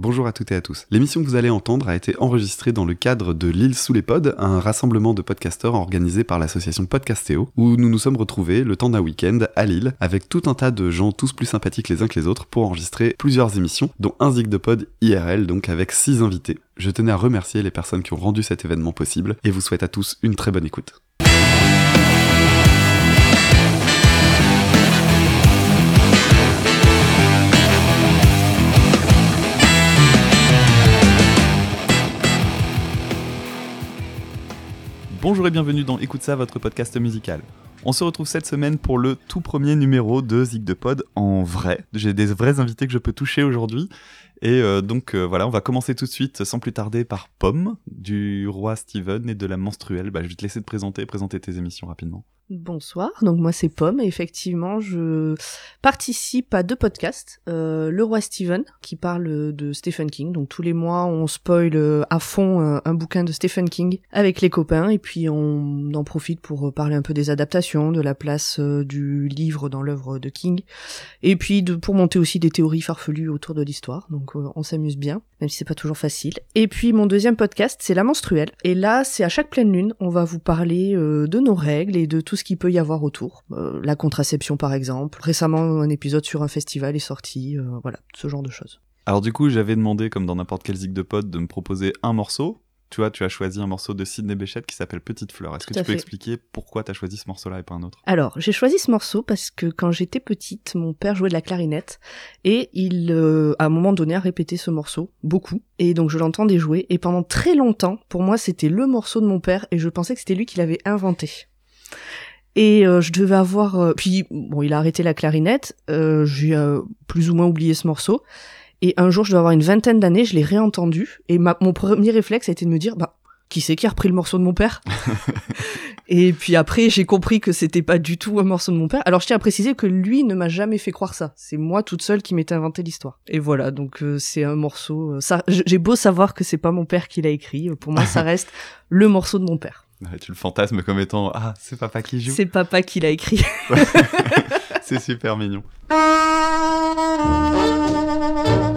Bonjour à toutes et à tous. L'émission que vous allez entendre a été enregistrée dans le cadre de L'île sous les pods, un rassemblement de podcasteurs organisé par l'association Podcastéo, où nous nous sommes retrouvés le temps d'un week-end à Lille avec tout un tas de gens tous plus sympathiques les uns que les autres pour enregistrer plusieurs émissions, dont un zig de pod IRL, donc avec six invités. Je tenais à remercier les personnes qui ont rendu cet événement possible et vous souhaite à tous une très bonne écoute. Bonjour et bienvenue dans Écoute ça, votre podcast musical. On se retrouve cette semaine pour le tout premier numéro de Zig de Pod en vrai. J'ai des vrais invités que je peux toucher aujourd'hui. Et euh, donc euh, voilà, on va commencer tout de suite sans plus tarder par Pomme, du roi Steven et de la menstruelle. Bah, je vais te laisser te présenter, présenter tes émissions rapidement. Bonsoir, donc moi c'est Pomme et effectivement je participe à deux podcasts. Euh, le roi Steven qui parle de Stephen King, donc tous les mois on spoil euh, à fond euh, un bouquin de Stephen King avec les copains. Et puis on en profite pour parler un peu des adaptations, de la place du livre dans l'œuvre de King. Et puis pour monter aussi des théories farfelues autour de l'histoire, donc on s'amuse bien, même si c'est pas toujours facile. Et puis mon deuxième podcast c'est La Menstruelle. Et là c'est à chaque pleine lune on va vous parler de nos règles et de tout ce qu'il peut y avoir autour. Euh, la contraception par exemple. Récemment, un épisode sur un festival est sorti. Euh, voilà, ce genre de choses. Alors du coup, j'avais demandé, comme dans n'importe quel zig de pod, de me proposer un morceau. Tu vois, tu as choisi un morceau de Sidney Béchette qui s'appelle Petite Fleur. Est-ce que tu peux expliquer pourquoi tu as choisi ce morceau-là et pas un autre? Alors, j'ai choisi ce morceau parce que quand j'étais petite, mon père jouait de la clarinette et il, euh, à un moment donné, a répété ce morceau beaucoup. Et donc, je l'entendais jouer. Et pendant très longtemps, pour moi, c'était le morceau de mon père et je pensais que c'était lui qui l'avait inventé. Et euh, je devais avoir... Euh, puis, bon, il a arrêté la clarinette, euh, j'ai euh, plus ou moins oublié ce morceau. Et un jour, je devais avoir une vingtaine d'années, je l'ai réentendu. Et ma, mon premier réflexe a été de me dire, bah, qui c'est qui a repris le morceau de mon père? Et puis après, j'ai compris que c'était pas du tout un morceau de mon père. Alors je tiens à préciser que lui ne m'a jamais fait croire ça. C'est moi toute seule qui m'étais inventé l'histoire. Et voilà, donc c'est un morceau. ça, j'ai beau savoir que c'est pas mon père qui l'a écrit. Pour moi, ça reste le morceau de mon père tu le fantasmes comme étant Ah, c'est papa qui joue. C'est papa qui l'a écrit. c'est super mignon.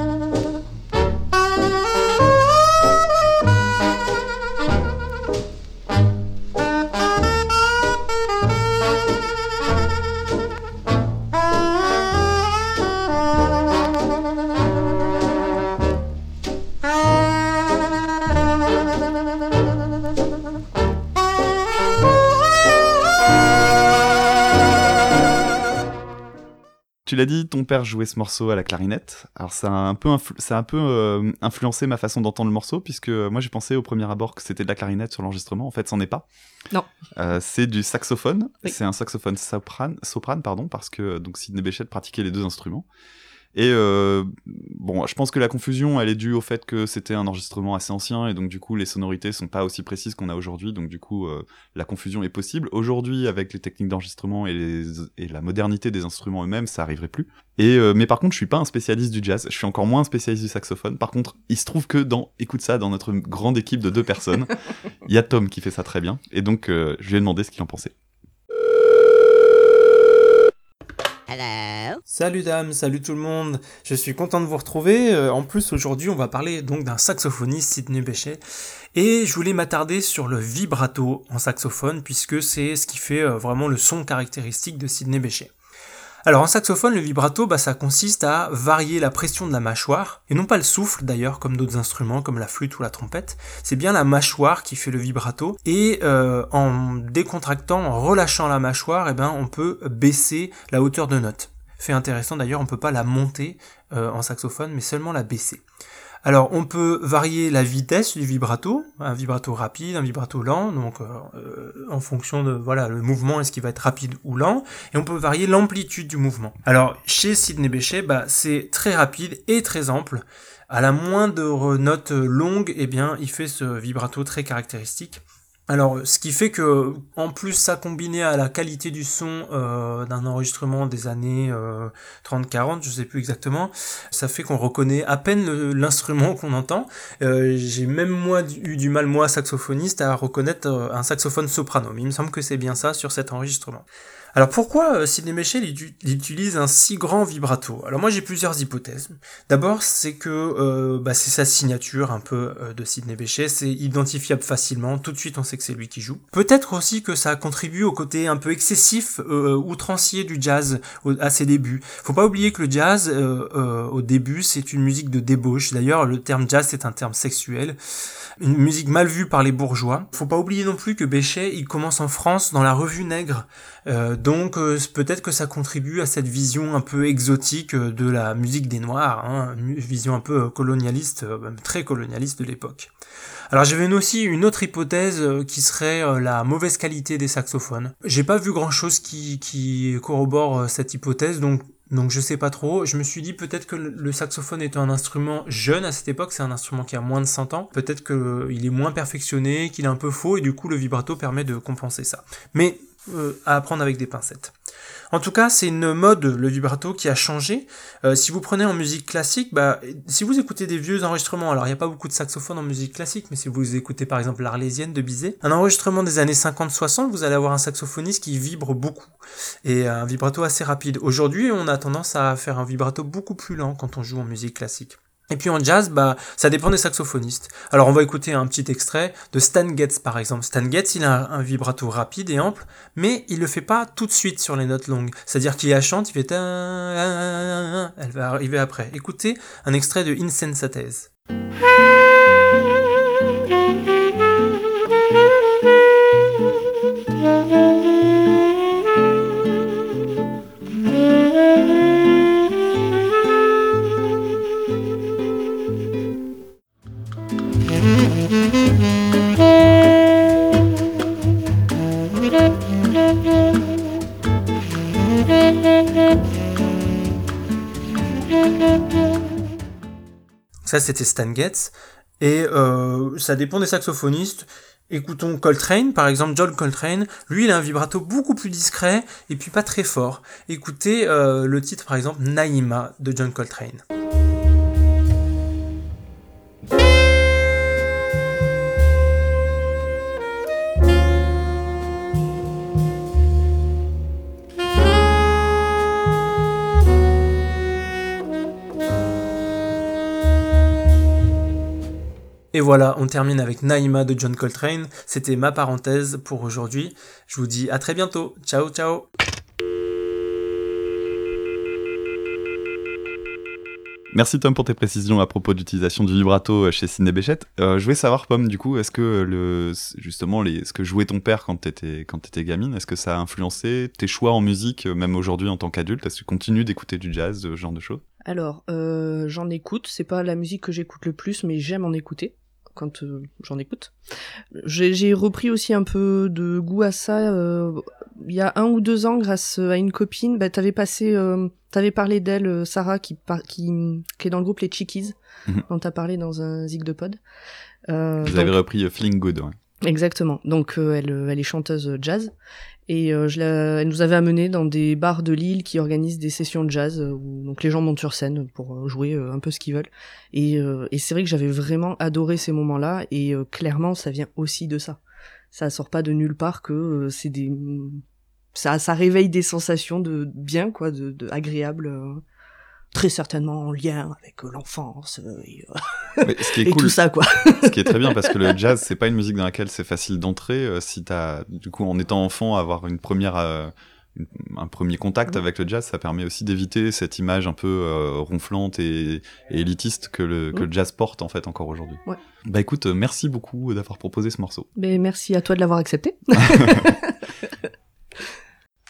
Tu l'as dit, ton père jouait ce morceau à la clarinette. Alors ça a un peu, ça a un peu euh, influencé ma façon d'entendre le morceau, puisque moi j'ai pensé au premier abord que c'était de la clarinette sur l'enregistrement. En fait, c'en est pas. Non. Euh, c'est du saxophone. C'est un saxophone soprane, soprane, pardon, parce que donc Sidney Bechet pratiquait les deux instruments. Et euh, bon, je pense que la confusion, elle est due au fait que c'était un enregistrement assez ancien et donc du coup les sonorités sont pas aussi précises qu'on a aujourd'hui, donc du coup euh, la confusion est possible. Aujourd'hui, avec les techniques d'enregistrement et, et, la modernité des instruments eux-mêmes, ça arriverait plus. Et euh, mais par contre, je suis pas un spécialiste du jazz, je suis encore moins un spécialiste du saxophone. Par contre, il se trouve que dans écoute ça, dans notre grande équipe de deux personnes, il y a Tom qui fait ça très bien, et donc je lui ai demandé ce qu'il en pensait. Salut dames, salut tout le monde. Je suis content de vous retrouver. Euh, en plus aujourd'hui, on va parler donc d'un saxophoniste Sidney Bechet et je voulais m'attarder sur le vibrato en saxophone puisque c'est ce qui fait euh, vraiment le son caractéristique de Sidney Bechet. Alors en saxophone, le vibrato, bah, ça consiste à varier la pression de la mâchoire, et non pas le souffle d'ailleurs, comme d'autres instruments, comme la flûte ou la trompette. C'est bien la mâchoire qui fait le vibrato, et euh, en décontractant, en relâchant la mâchoire, eh ben, on peut baisser la hauteur de note. Fait intéressant d'ailleurs, on peut pas la monter euh, en saxophone, mais seulement la baisser. Alors on peut varier la vitesse du vibrato, un vibrato rapide, un vibrato lent, donc euh, euh, en fonction de voilà le mouvement est-ce qu'il va être rapide ou lent, et on peut varier l'amplitude du mouvement. Alors chez Sidney Bechet, bah, c'est très rapide et très ample. À la moindre note longue, eh bien il fait ce vibrato très caractéristique. Alors, ce qui fait que, en plus, ça combiné à la qualité du son euh, d'un enregistrement des années 30-40, euh, je sais plus exactement, ça fait qu'on reconnaît à peine l'instrument qu'on entend. Euh, j'ai même moi eu du mal, moi, saxophoniste, à reconnaître un saxophone soprano, mais il me semble que c'est bien ça sur cet enregistrement. Alors pourquoi euh, Sidney Bechet il, utilise un si grand vibrato? Alors moi j'ai plusieurs hypothèses. D'abord c'est que euh, bah, c'est sa signature un peu euh, de Sidney Bechet, c'est identifiable facilement, tout de suite on sait que c'est lui qui joue. Peut-être aussi que ça contribue au côté un peu excessif, outrancier du jazz à ses débuts. Faut pas oublier que le jazz au début c'est une musique de débauche. D'ailleurs le terme jazz c'est un terme sexuel une musique mal vue par les bourgeois. Faut pas oublier non plus que Béchet, il commence en France dans la revue Nègre, euh, donc euh, peut-être que ça contribue à cette vision un peu exotique euh, de la musique des Noirs, hein, vision un peu colonialiste, très colonialiste de l'époque. Alors j'avais aussi une autre hypothèse qui serait la mauvaise qualité des saxophones. J'ai pas vu grand chose qui, qui corrobore cette hypothèse, donc donc je sais pas trop. Je me suis dit peut-être que le saxophone est un instrument jeune à cette époque, c'est un instrument qui a moins de 100 ans. Peut-être qu'il est moins perfectionné, qu'il est un peu faux, et du coup le vibrato permet de compenser ça. Mais euh, à apprendre avec des pincettes. En tout cas, c'est une mode, le vibrato, qui a changé. Euh, si vous prenez en musique classique, bah, si vous écoutez des vieux enregistrements, alors il n'y a pas beaucoup de saxophones en musique classique, mais si vous écoutez par exemple l'Arlésienne de Bizet, un enregistrement des années 50-60, vous allez avoir un saxophoniste qui vibre beaucoup, et un vibrato assez rapide. Aujourd'hui, on a tendance à faire un vibrato beaucoup plus lent quand on joue en musique classique. Et puis en jazz, bah, ça dépend des saxophonistes. Alors on va écouter un petit extrait de Stan Getz par exemple. Stan Getz, il a un vibrato rapide et ample, mais il le fait pas tout de suite sur les notes longues. C'est-à-dire qu'il la chante, il fait elle va arriver après. Écoutez un extrait de Insensatez. C'était Stan Getz. Et euh, ça dépend des saxophonistes. Écoutons Coltrane, par exemple, John Coltrane. Lui, il a un vibrato beaucoup plus discret et puis pas très fort. Écoutez euh, le titre, par exemple, Naïma de John Coltrane. Et voilà, on termine avec Naïma de John Coltrane. C'était ma parenthèse pour aujourd'hui. Je vous dis à très bientôt. Ciao, ciao. Merci Tom pour tes précisions à propos d'utilisation du vibrato chez Sidney Béchette. Euh, je voulais savoir, Pomme, du coup, est-ce que le, justement, les, ce que jouait ton père quand t'étais, quand t'étais gamine, est-ce que ça a influencé tes choix en musique, euh, même aujourd'hui en tant qu'adulte? Est-ce que tu continues d'écouter du jazz, ce genre de choses? Alors, euh, j'en écoute. C'est pas la musique que j'écoute le plus, mais j'aime en écouter quand euh, j'en écoute. J'ai repris aussi un peu de goût à ça euh, il y a un ou deux ans grâce à une copine. Bah, t'avais passé, euh, t'avais parlé d'elle, Sarah, qui, qui, qui, est dans le groupe Les Chickies, mhm. dont t'as parlé dans un zig de pod. Vous avez repris Feeling Good, ouais. Exactement. Donc elle, elle est chanteuse jazz et euh, je elle nous avait amené dans des bars de Lille qui organisent des sessions de jazz euh, où donc les gens montent sur scène pour euh, jouer un peu ce qu'ils veulent. Et, et c'est vrai que j'avais vraiment adoré ces moments-là et clairement ça vient aussi de ça. Ça sort pas de nulle part que c'est des ça, ça réveille des sensations de bien quoi, de, de agréable très certainement en lien avec l'enfance et, tout ça quoi. ce qui est très bien parce que le jazz c'est pas une musique dans laquelle c'est facile d'entrer euh, si t'as du coup en étant enfant avoir une première euh, un premier contact avec le jazz ça permet aussi d'éviter cette image un peu euh, ronflante et, élitiste que le, que le jazz porte en fait encore aujourd'hui. Ouais. Bah écoute merci beaucoup d'avoir proposé ce morceau. Mais merci à toi de l'avoir accepté.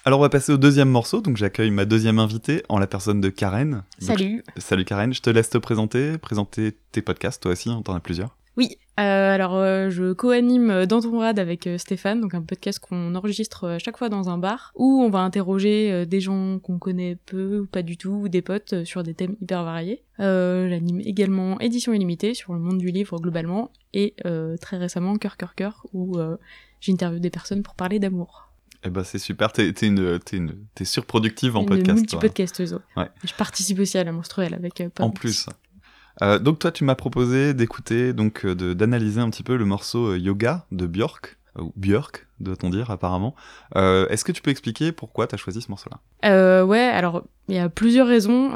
Alors on va passer au deuxième morceau, donc j'accueille ma deuxième invitée en la personne de Karen. Salut. salut Karen, je te laisse te présenter, présenter tes podcasts, toi aussi, on hein, t'en as plusieurs. Oui, euh, alors euh, je co-anime Dans ton rad avec euh, Stéphane, donc un podcast qu'on enregistre chaque fois dans un bar, où on va interroger des gens qu'on connaît peu ou pas du tout, ou des potes sur des thèmes hyper variés. J'anime également Édition illimitée sur le monde du livre globalement, et très récemment Cœur Cœur Cœur, où j'interviewe des personnes pour parler d'amour. Eh ben c'est super, t'es es une, une, surproductive en une podcast. Multi-podcasteuse. Ouais. Je participe aussi à la menstruelle avec euh, En plus. Euh, donc toi tu m'as proposé d'écouter, donc euh, d'analyser un petit peu le morceau Yoga de Björk. ou Björk, doit-on dire apparemment. Euh, Est-ce que tu peux expliquer pourquoi tu as choisi ce morceau-là? Euh, ouais, alors il y a plusieurs raisons.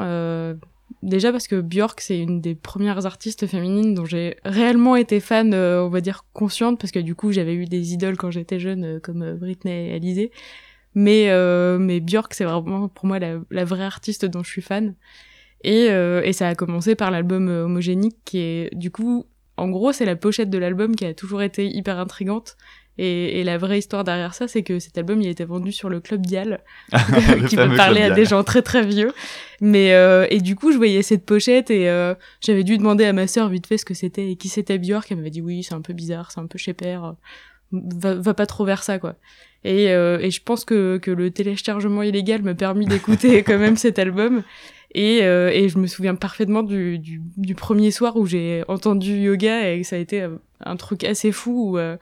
Déjà parce que Björk, c'est une des premières artistes féminines dont j'ai réellement été fan, euh, on va dire consciente, parce que du coup j'avais eu des idoles quand j'étais jeune, euh, comme euh, Britney et Alizé. Mais, euh, mais Björk, c'est vraiment pour moi la, la vraie artiste dont je suis fan. Et, et ça a commencé par l'album Homogénique, qui est du coup, en gros, c'est la pochette de l'album qui a toujours été hyper intrigante. Et, et la vraie histoire derrière ça, c'est que cet album, il été vendu sur le Club Dial, qui peut parler à des gens très très vieux. Mais euh, et du coup, je voyais cette pochette et euh, j'avais dû demander à ma sœur vite fait ce que c'était et qui c'était Björk. Elle m'avait dit oui, c'est un peu bizarre, c'est un peu chez père. Va, va pas trop vers ça quoi. Et, euh, et je pense que, que le téléchargement illégal m'a permis d'écouter quand même cet album. Et, euh, et je me souviens parfaitement du, du, du premier soir où j'ai entendu yoga et ça a été euh, un truc assez fou où euh,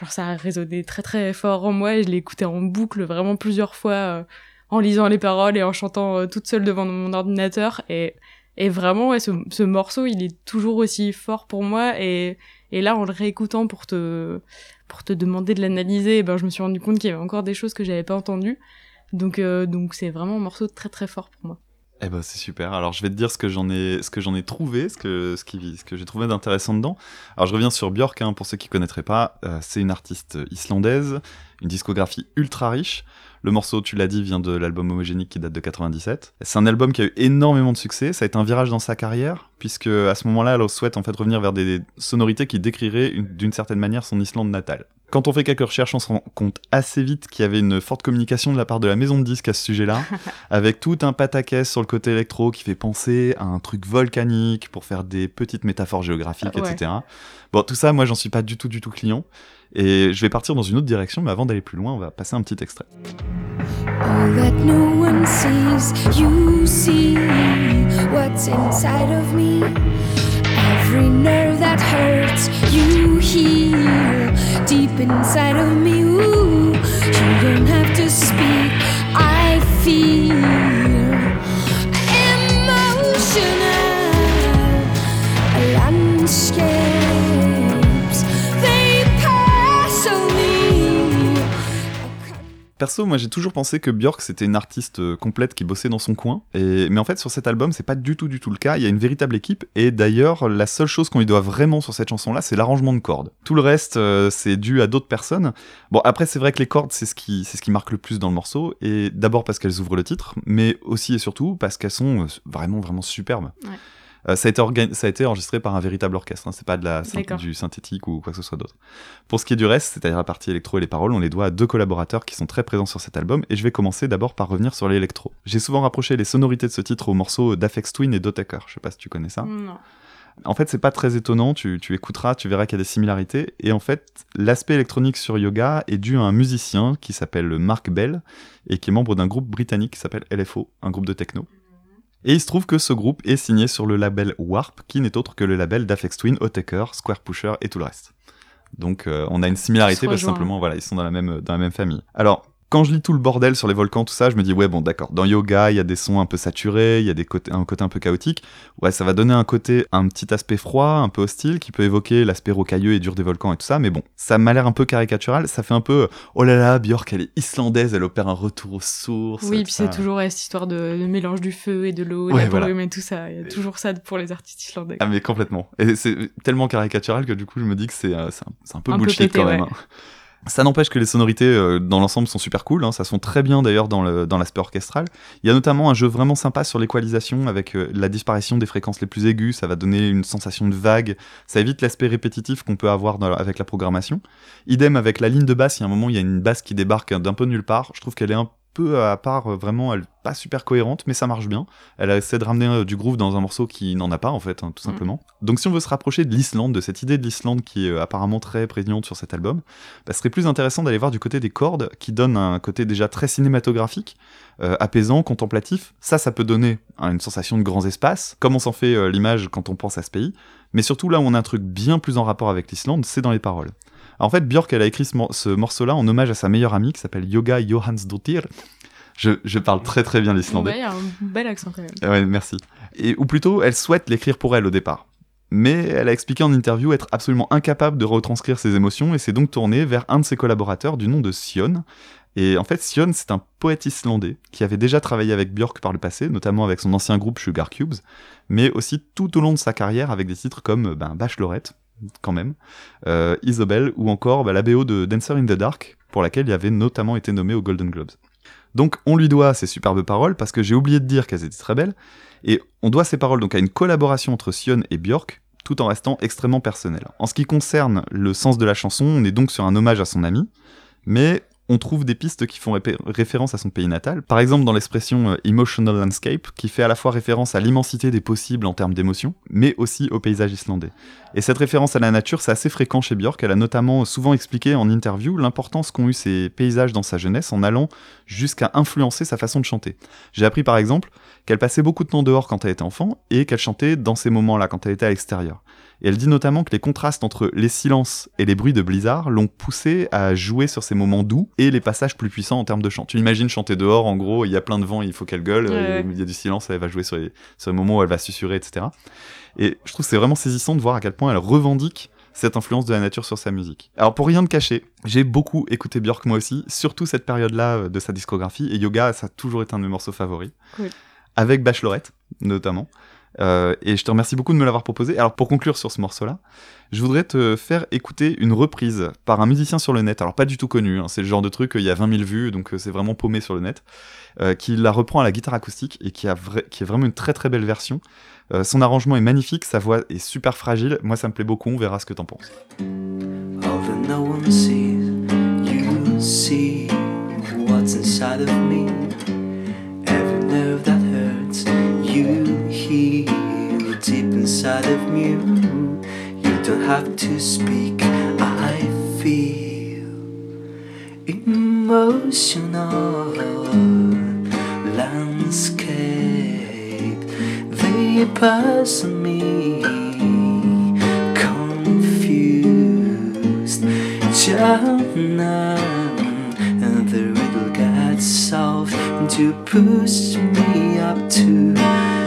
genre ça a résonné très très fort en moi et je l'ai écouté en boucle vraiment plusieurs fois euh, en lisant les paroles et en chantant euh, toute seule devant mon ordinateur. Et et vraiment ouais, ce, ce morceau il est toujours aussi fort pour moi. Et et là en le réécoutant pour te pour te demander de l'analyser eh ben je me suis rendu compte qu'il y avait encore des choses que j'avais pas entendues. Donc euh, donc c'est vraiment un morceau très très fort pour moi Eh ben c'est super. Alors je vais te dire ce que j'en ai, ce que j'en ai trouvé, ce que, ce qui, ce que j'ai trouvé d'intéressant dedans. Alors je reviens sur Björk, hein, pour ceux qui connaîtraient pas, euh, c'est une artiste islandaise, une discographie ultra riche. Le morceau, tu l'as dit, vient de l'album Homogénique qui date de 97. C'est un album qui a eu énormément de succès. Ça a été un virage dans sa carrière, puisque à ce moment-là, elle souhaite en fait revenir vers des sonorités qui décriraient une- d'une certaine manière son Islande natale. Quand on fait quelques recherches, on se rend compte assez vite qu'il y avait une forte communication de la part de la maison de disques à ce sujet-là, avec tout un pataquès sur le côté électro qui fait penser à un truc volcanique pour faire des petites métaphores géographiques, ouais. etc. Bon, tout ça, moi, j'en suis pas du tout, du tout client. Et je vais partir dans une autre direction, mais avant d'aller plus loin, on va passer un petit extrait. All that no one sees, you see what's inside of me. Every nerve that hurts, you heal inside of me. Perso, moi j'ai toujours pensé que Björk c'était une artiste euh, complète qui bossait dans son coin. Mais en fait, sur cet album, c'est pas du tout, du tout le cas. Il y a une véritable équipe. Et d'ailleurs, la seule chose qu'on lui doit vraiment sur cette chanson-là, c'est l'arrangement de cordes. Tout le reste, euh, c'est dû à d'autres personnes. Bon, après, c'est vrai que les cordes, c'est ce, qui... ce qui marque le plus dans le morceau. Et d'abord parce qu'elles ouvrent le titre, mais aussi et surtout parce qu'elles sont euh, vraiment, vraiment superbes. Euh, ça, a été ça a été enregistré par un véritable orchestre, hein. c'est pas de la synth- du synthétique ou quoi que ce soit d'autre. Pour ce qui est du reste, c'est-à-dire la partie électro et les paroles, on les doit à deux collaborateurs qui sont très présents sur cet album, et je vais commencer d'abord par revenir sur l'électro. J'ai souvent rapproché les sonorités de ce titre aux morceaux d'Afex Twin et d'Otaker, je sais pas si tu connais ça. non En fait, c'est pas très étonnant, tu, tu écouteras, tu verras qu'il y a des similarités, et en fait, l'aspect électronique sur Yoga est dû à un musicien qui s'appelle Mark Bell, et qui est membre d'un groupe britannique qui s'appelle LFO, un groupe de techno. Et il se trouve que ce groupe est signé sur le label Warp, qui n'est autre que le label d'Afex Twin, Otaker, Square Pusher et tout le reste. Donc euh, on a une similarité parce que simplement voilà, ils sont dans la même dans la même famille. Alors quand je lis tout le bordel sur les volcans, tout ça, je me dis ouais bon d'accord. Dans yoga, il y a des sons un peu saturés, il y a des côtés, un côté un peu chaotique. Ouais, ça va donner un côté, un petit aspect froid, un peu hostile, qui peut évoquer l'aspect rocailleux et dur des volcans et tout ça. Mais bon, ça m'a l'air un peu caricatural. Ça fait un peu oh là là, Björk, elle est islandaise, elle opère un retour aux sources. oui tout puis c'est toujours ouais, cette histoire de, de mélange du feu et de l'eau et Ouais, voilà. et tout ça il y a toujours ça pour les artistes islandais Ah mais complètement. Et c'est tellement caricatural que du coup je me dis que c'est euh, un, peu Un peu bullshit pété, quand même. ouais. hein. Ça n'empêche que les sonorités euh, dans l'ensemble sont super cool, hein, ça sonne très bien d'ailleurs dans l'aspect orchestral. Il y a notamment un jeu vraiment sympa sur l'équalisation avec euh, la disparition des fréquences les plus aiguës, ça va donner une sensation de vague, ça évite l'aspect répétitif qu'on peut avoir avec la programmation. Idem avec la ligne de basse, il y a un moment il y a une basse qui débarque d'un peu nulle part, je trouve qu'elle est un peu à part, euh, vraiment, elle pas super cohérente, mais ça marche bien. Elle essaie de ramener euh, du groove dans un morceau qui n'en a pas, en fait, hein, tout Mm. simplement. Donc, si on veut se rapprocher de l'Islande, de cette idée de l'Islande qui est euh, apparemment très prégnante sur cet album, bah, ce serait plus intéressant d'aller voir du côté des cordes, qui donnent un côté déjà très cinématographique, euh, apaisant, contemplatif. Ça, ça peut donner hein, une sensation de grands espaces, comme on s'en fait euh, l'image quand on pense à ce pays. Mais surtout, là où on a un truc bien plus en rapport avec l'Islande, c'est dans les paroles. En fait, Björk, elle a écrit ce, mor- ce morceau-là en hommage à sa meilleure amie qui s'appelle Yoga Johansdottir. Je, je parle très très bien l'islandais. Ouais, un bel accent quand même Ouais, merci. Et, ou plutôt, elle souhaite l'écrire pour elle au départ. mais elle a expliqué en interview être absolument incapable de retranscrire ses émotions et s'est donc tournée vers un de ses collaborateurs du nom de Sion. Et en fait, Sion, c'est un poète islandais qui avait déjà travaillé avec Björk par le passé, notamment avec son ancien groupe Sugar Cubes, mais aussi tout au long de sa carrière avec des titres comme ben, Bachelorette, quand même, euh, Isabelle ou encore bah, la BO de Dancer in the Dark, pour laquelle il avait notamment été nommé aux Golden Globes. Donc on lui doit ces superbes paroles parce que j'ai oublié de dire qu'elles étaient très belles, et on doit ces paroles donc à une collaboration entre Sion et Björk, tout en restant extrêmement personnel. En ce qui concerne le sens de la chanson, on est donc sur un hommage à son ami, mais on trouve des pistes qui font référence à son pays natal. Par exemple, dans l'expression euh, emotional landscape, qui fait à la fois référence à l'immensité des possibles en termes d'émotion, mais aussi au paysage islandais. Et cette référence à la nature, c'est assez fréquent chez Björk. Elle a notamment souvent expliqué en interview l'importance qu'ont eu ces paysages dans sa jeunesse en allant jusqu'à influencer sa façon de chanter. J'ai appris par exemple qu'elle passait beaucoup de temps dehors quand elle était enfant et qu'elle chantait dans ces moments-là quand elle était à l'extérieur. Et elle dit notamment que les contrastes entre les silences et les bruits de blizzard l'ont poussée à jouer sur ces moments doux et les passages plus puissants en termes de chant. Tu imagines chanter dehors, en gros, il y a plein de vent, il faut qu'elle gueule, il y a du silence, elle va jouer sur les, sur les moments où elle va susurrer, etc. Et je trouve c'est vraiment saisissant de voir à quel point elle revendique cette influence de la nature sur sa musique. Alors pour rien de cacher, j'ai beaucoup écouté Björk moi aussi, surtout cette période-là euh, de sa discographie, et Yoga, ça a toujours été un de mes morceaux favoris. Avec Bachelorette, notamment. Euh, et je te remercie beaucoup de me l'avoir proposé. Alors pour conclure sur ce morceau-là, je voudrais te faire écouter une reprise par un musicien sur le net. Alors pas du tout connu, hein, c'est le genre de truc, il y a 20 000 vues, donc euh, c'est vraiment paumé sur le net, euh, qui la reprend à la guitare acoustique et qui, a qui est vraiment une très très belle version. son arrangement est magnifique, sa voix est super fragile. Moi ça me plaît beaucoup, on verra ce que t'en penses. Deep inside of me. You don't have to speak, I feel emotional landscape. They pass me confused. And the riddle gets solved to push me up to.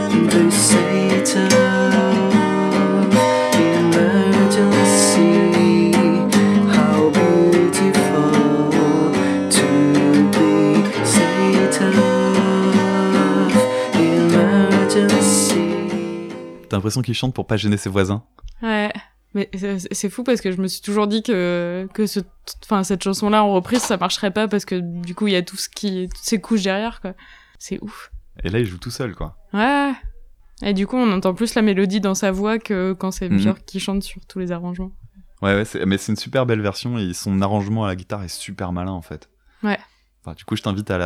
T'as l'impression qu'il chante pour pas gêner ses voisins. Ouais. Mais c'est fou parce que je me suis toujours dit que, que ce, enfin, cette chanson-là en reprise, ça marcherait pas parce que du coup, il y a tout ce qui, toutes ces couches derrière, quoi. C'est ouf. Et là, il joue tout seul, quoi. Ouais. Et du coup, on entend plus la mélodie dans sa voix que quand c'est mm Björk qui chante sur tous les arrangements. Ouais, ouais mais c'est une super belle version et son arrangement à la guitare est super malin, en fait. Ouais du coup, je t'invite à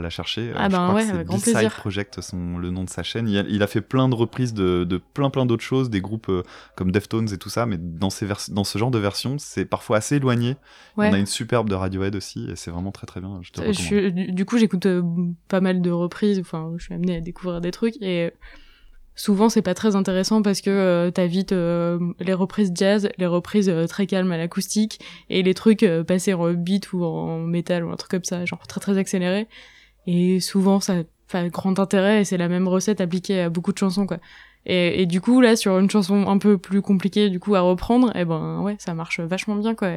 la, chercher. Ah ben ouais, avec grand plaisir. Project, son, le nom de sa chaîne. Il a, fait plein de reprises de, plein plein d'autres choses, des groupes euh, comme Deftones et tout ça, mais dans, ces dans ce genre de version, c'est parfois assez éloigné. On a une superbe de Radiohead aussi, et c'est vraiment très très bien. Je te euh, du coup, j'écoute euh, pas mal de reprises. Enfin, je suis amenée à découvrir des trucs et souvent c'est pas très intéressant parce que euh, t'as vite euh, les reprises jazz, les reprises euh, très calmes à l'acoustique et les trucs passés en beat ou en métal ou un truc comme ça, genre très très accéléré. Et souvent ça fait grand intérêt et c'est la même recette appliquée à beaucoup de chansons quoi. Et, du coup là sur une chanson un peu plus compliquée du coup à reprendre, eh ben ouais ça marche vachement bien quoi.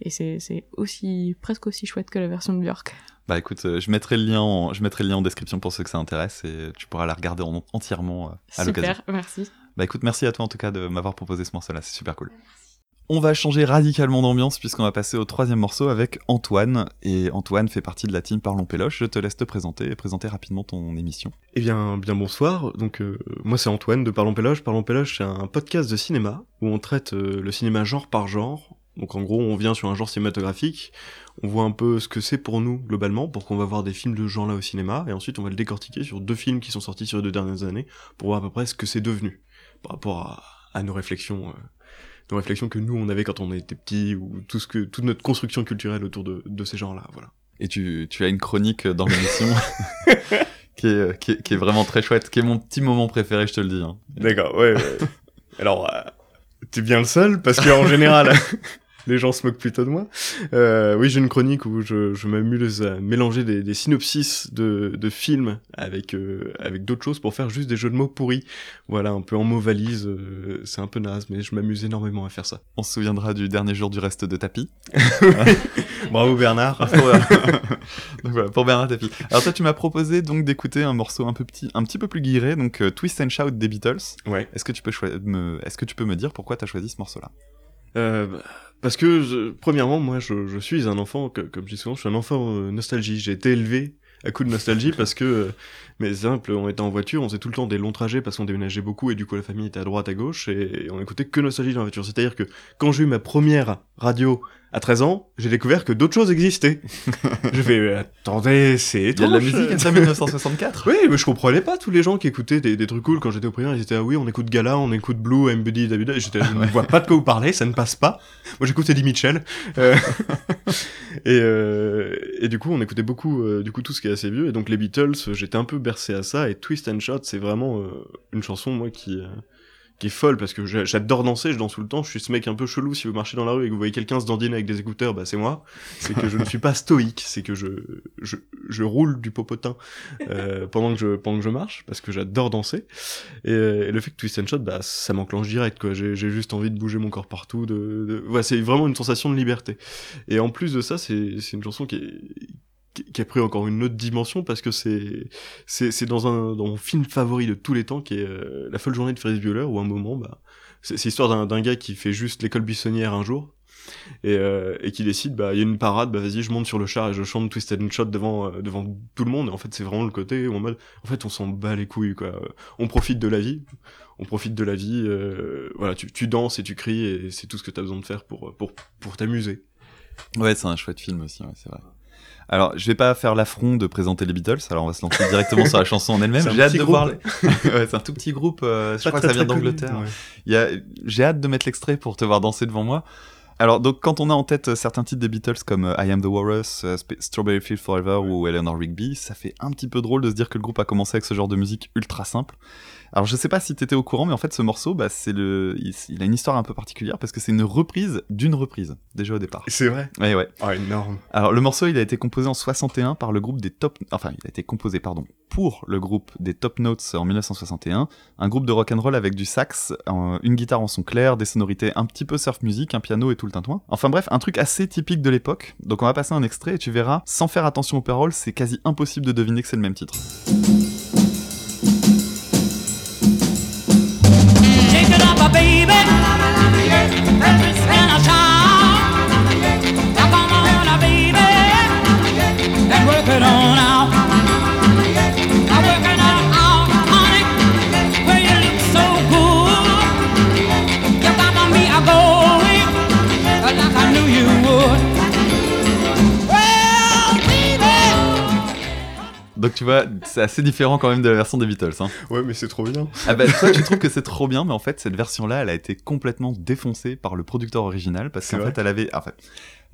Et c'est aussi presque aussi chouette que la version de Björk. Bah écoute, euh, je mettrai le lien en, je mettrai le lien en description pour ceux que ça intéresse et tu pourras la regarder entièrement euh, à l'occasion. Super, merci. Bah écoute, merci à toi en tout cas de m'avoir proposé ce morceau-là, c'est super cool. On va changer radicalement d'ambiance puisqu'on va passer au troisième morceau avec Antoine. Et Antoine fait partie de la team Parlons Péloche. Je te laisse te présenter et présenter rapidement ton émission. Eh bien, bien bonsoir. Donc, euh, moi c'est Antoine de Parlons Péloche. Parlons Péloche, c'est un podcast de cinéma où on traite le cinéma genre par genre. Donc en gros, on vient sur un genre cinématographique, on voit un peu ce que c'est pour nous globalement, pour qu'on va voir des films de ce genre-là au cinéma, et ensuite on va le décortiquer sur deux films qui sont sortis sur les deux dernières années, pour voir à peu près ce que c'est devenu, par rapport à, nos réflexions, euh, nos réflexions que nous on avait quand on était petits, ou tout ce que, toute notre construction culturelle autour de, de ces genres-là, voilà. Et tu, tu as une chronique dans l'émission qui, est, qui, est, qui, est, vraiment très chouette, qui est mon petit moment préféré, je te le dis. Hein. D'accord, ouais, ouais. Alors, euh, t'es bien le seul, parce qu'en général... les gens se moquent plutôt de moi. Euh, oui, j'ai une chronique où je, je m'amuse à mélanger des, des synopsis de, de films avec euh, avec d'autres choses pour faire juste des jeux de mots pourris. Voilà, un peu en mots valise. euh, c'est un peu naze, mais je m'amuse énormément à faire ça. On se souviendra du dernier jour du reste de tapis. Bravo Bernard. euh, donc voilà, pour Bernard Tapie. Alors toi, tu m'as proposé donc d'écouter un morceau un peu petit, un petit peu plus guiré, donc euh, Twist and Shout des Beatles. Ouais. Est-ce que tu peux me, est-ce que tu peux me dire pourquoi t'as choisi ce morceau-là? Euh, parce que, premièrement, moi, je, suis un enfant, comme je dis souvent, je suis un enfant euh, nostalgie. J'ai été élevé à coup de nostalgie parce que, euh, mais simple, on était en voiture, on faisait tout le temps des longs trajets parce qu'on déménageait beaucoup et du coup la famille était à droite, à gauche et, on écoutait que nostalgie dans la voiture. C'est-à-dire que quand j'ai eu ma première radio à 13 ans, j'ai découvert que d'autres choses existaient. je euh, attendez, c'est Il y a de la étrange. musique à 1964 Oui, mais je comprenais pas tous les gens qui écoutaient des, des trucs cool quand j'étais au primaire. Ils étaient ah oui, on écoute Gala, on écoute Blue, M Buddy, David. J'étais, je ne vois pas de quoi vous parlez, ça ne passe pas. Moi, j'écoutais Eddie Mitchell. Euh, et, euh, et du coup, on écoutait beaucoup, euh, du coup, tout ce qui est assez vieux. Et donc les Beatles, j'étais un peu bercé à ça. Et Twist and Shout, c'est vraiment une chanson moi qui qui est folle parce que j'a- j'adore danser, je danse tout le temps. Je suis ce mec un peu chelou. Si vous marchez dans la rue et que vous voyez quelqu'un se dandiner avec des écouteurs, bah c'est moi. C'est que je ne suis pas stoïque, c'est que je je roule du popotin euh, pendant que je pendant que je marche parce que j'adore danser et, euh, le fait que Twist and Shot bah ça m'enclenche direct j'ai juste envie de bouger mon corps partout de, de... Ouais, c'est vraiment une sensation de liberté et en plus de ça c'est c'est une chanson qui est qui a pris encore une autre dimension parce que c'est c'est dans un dans mon film favori de tous les temps qui est euh, La folle journée de Ferris Bueller où à un moment bah c'est l'histoire d'un gars qui fait juste l'école buissonnière un jour et, euh, et qui décide bah il y a une parade bah vas-y je monte sur le char et je chante Twist and Shot devant euh, devant tout le monde et en fait c'est vraiment le côté où en mode en fait on s'en bat les couilles quoi. On profite de la vie. On profite de la vie euh, voilà tu, tu danses et tu cries et c'est tout ce que t'as besoin de faire pour pour pour t'amuser. Ouais, c'est un chouette film aussi, ouais, c'est vrai. Alors, je vais pas faire l'affront de présenter les Beatles, alors on va se lancer directement sur la chanson en elle-même. J'ai hâte de voir. les- ouais, c'est un tout petit groupe, euh, je Pas crois que très, ça vient d'Angleterre. ouais. A... J'ai hâte de mettre l'extrait pour te voir danser devant moi. Alors, donc, quand on a en tête euh, certains titres des Beatles comme euh, I Am the Walrus, euh, Strawberry Field Forever ou Eleanor Rigby, ça fait un petit peu drôle de se dire que le groupe a commencé avec ce genre de musique ultra simple. Alors, je sais pas si t'étais au courant, mais en fait, ce morceau, bah, c'est le, il, il a une histoire un peu particulière parce que c'est une reprise d'une reprise, déjà au départ. c'est vrai? Ouais, ouais. ah énorme Alors le morceau, il a été composé en 61 par le groupe des Top, enfin il a été composé pardon pour le groupe des Top Notes en 1961, un groupe de rock and roll avec du sax, un- une guitare en son clair, des sonorités un petit peu surf music, un piano et tout le tintouin. Enfin bref, un truc assez typique de l'époque. Donc on va passer un extrait et tu verras, sans faire attention aux paroles, c'est quasi impossible de deviner que c'est le même titre. Donc tu vois, c'est assez différent quand même de la version des Beatles. Hein. ouais mais c'est trop bien Ah bah toi tu trouves que c'est trop bien, mais en fait cette version-là, elle a été complètement défoncée par le producteur original parce qu'en fait elle avait, enfin,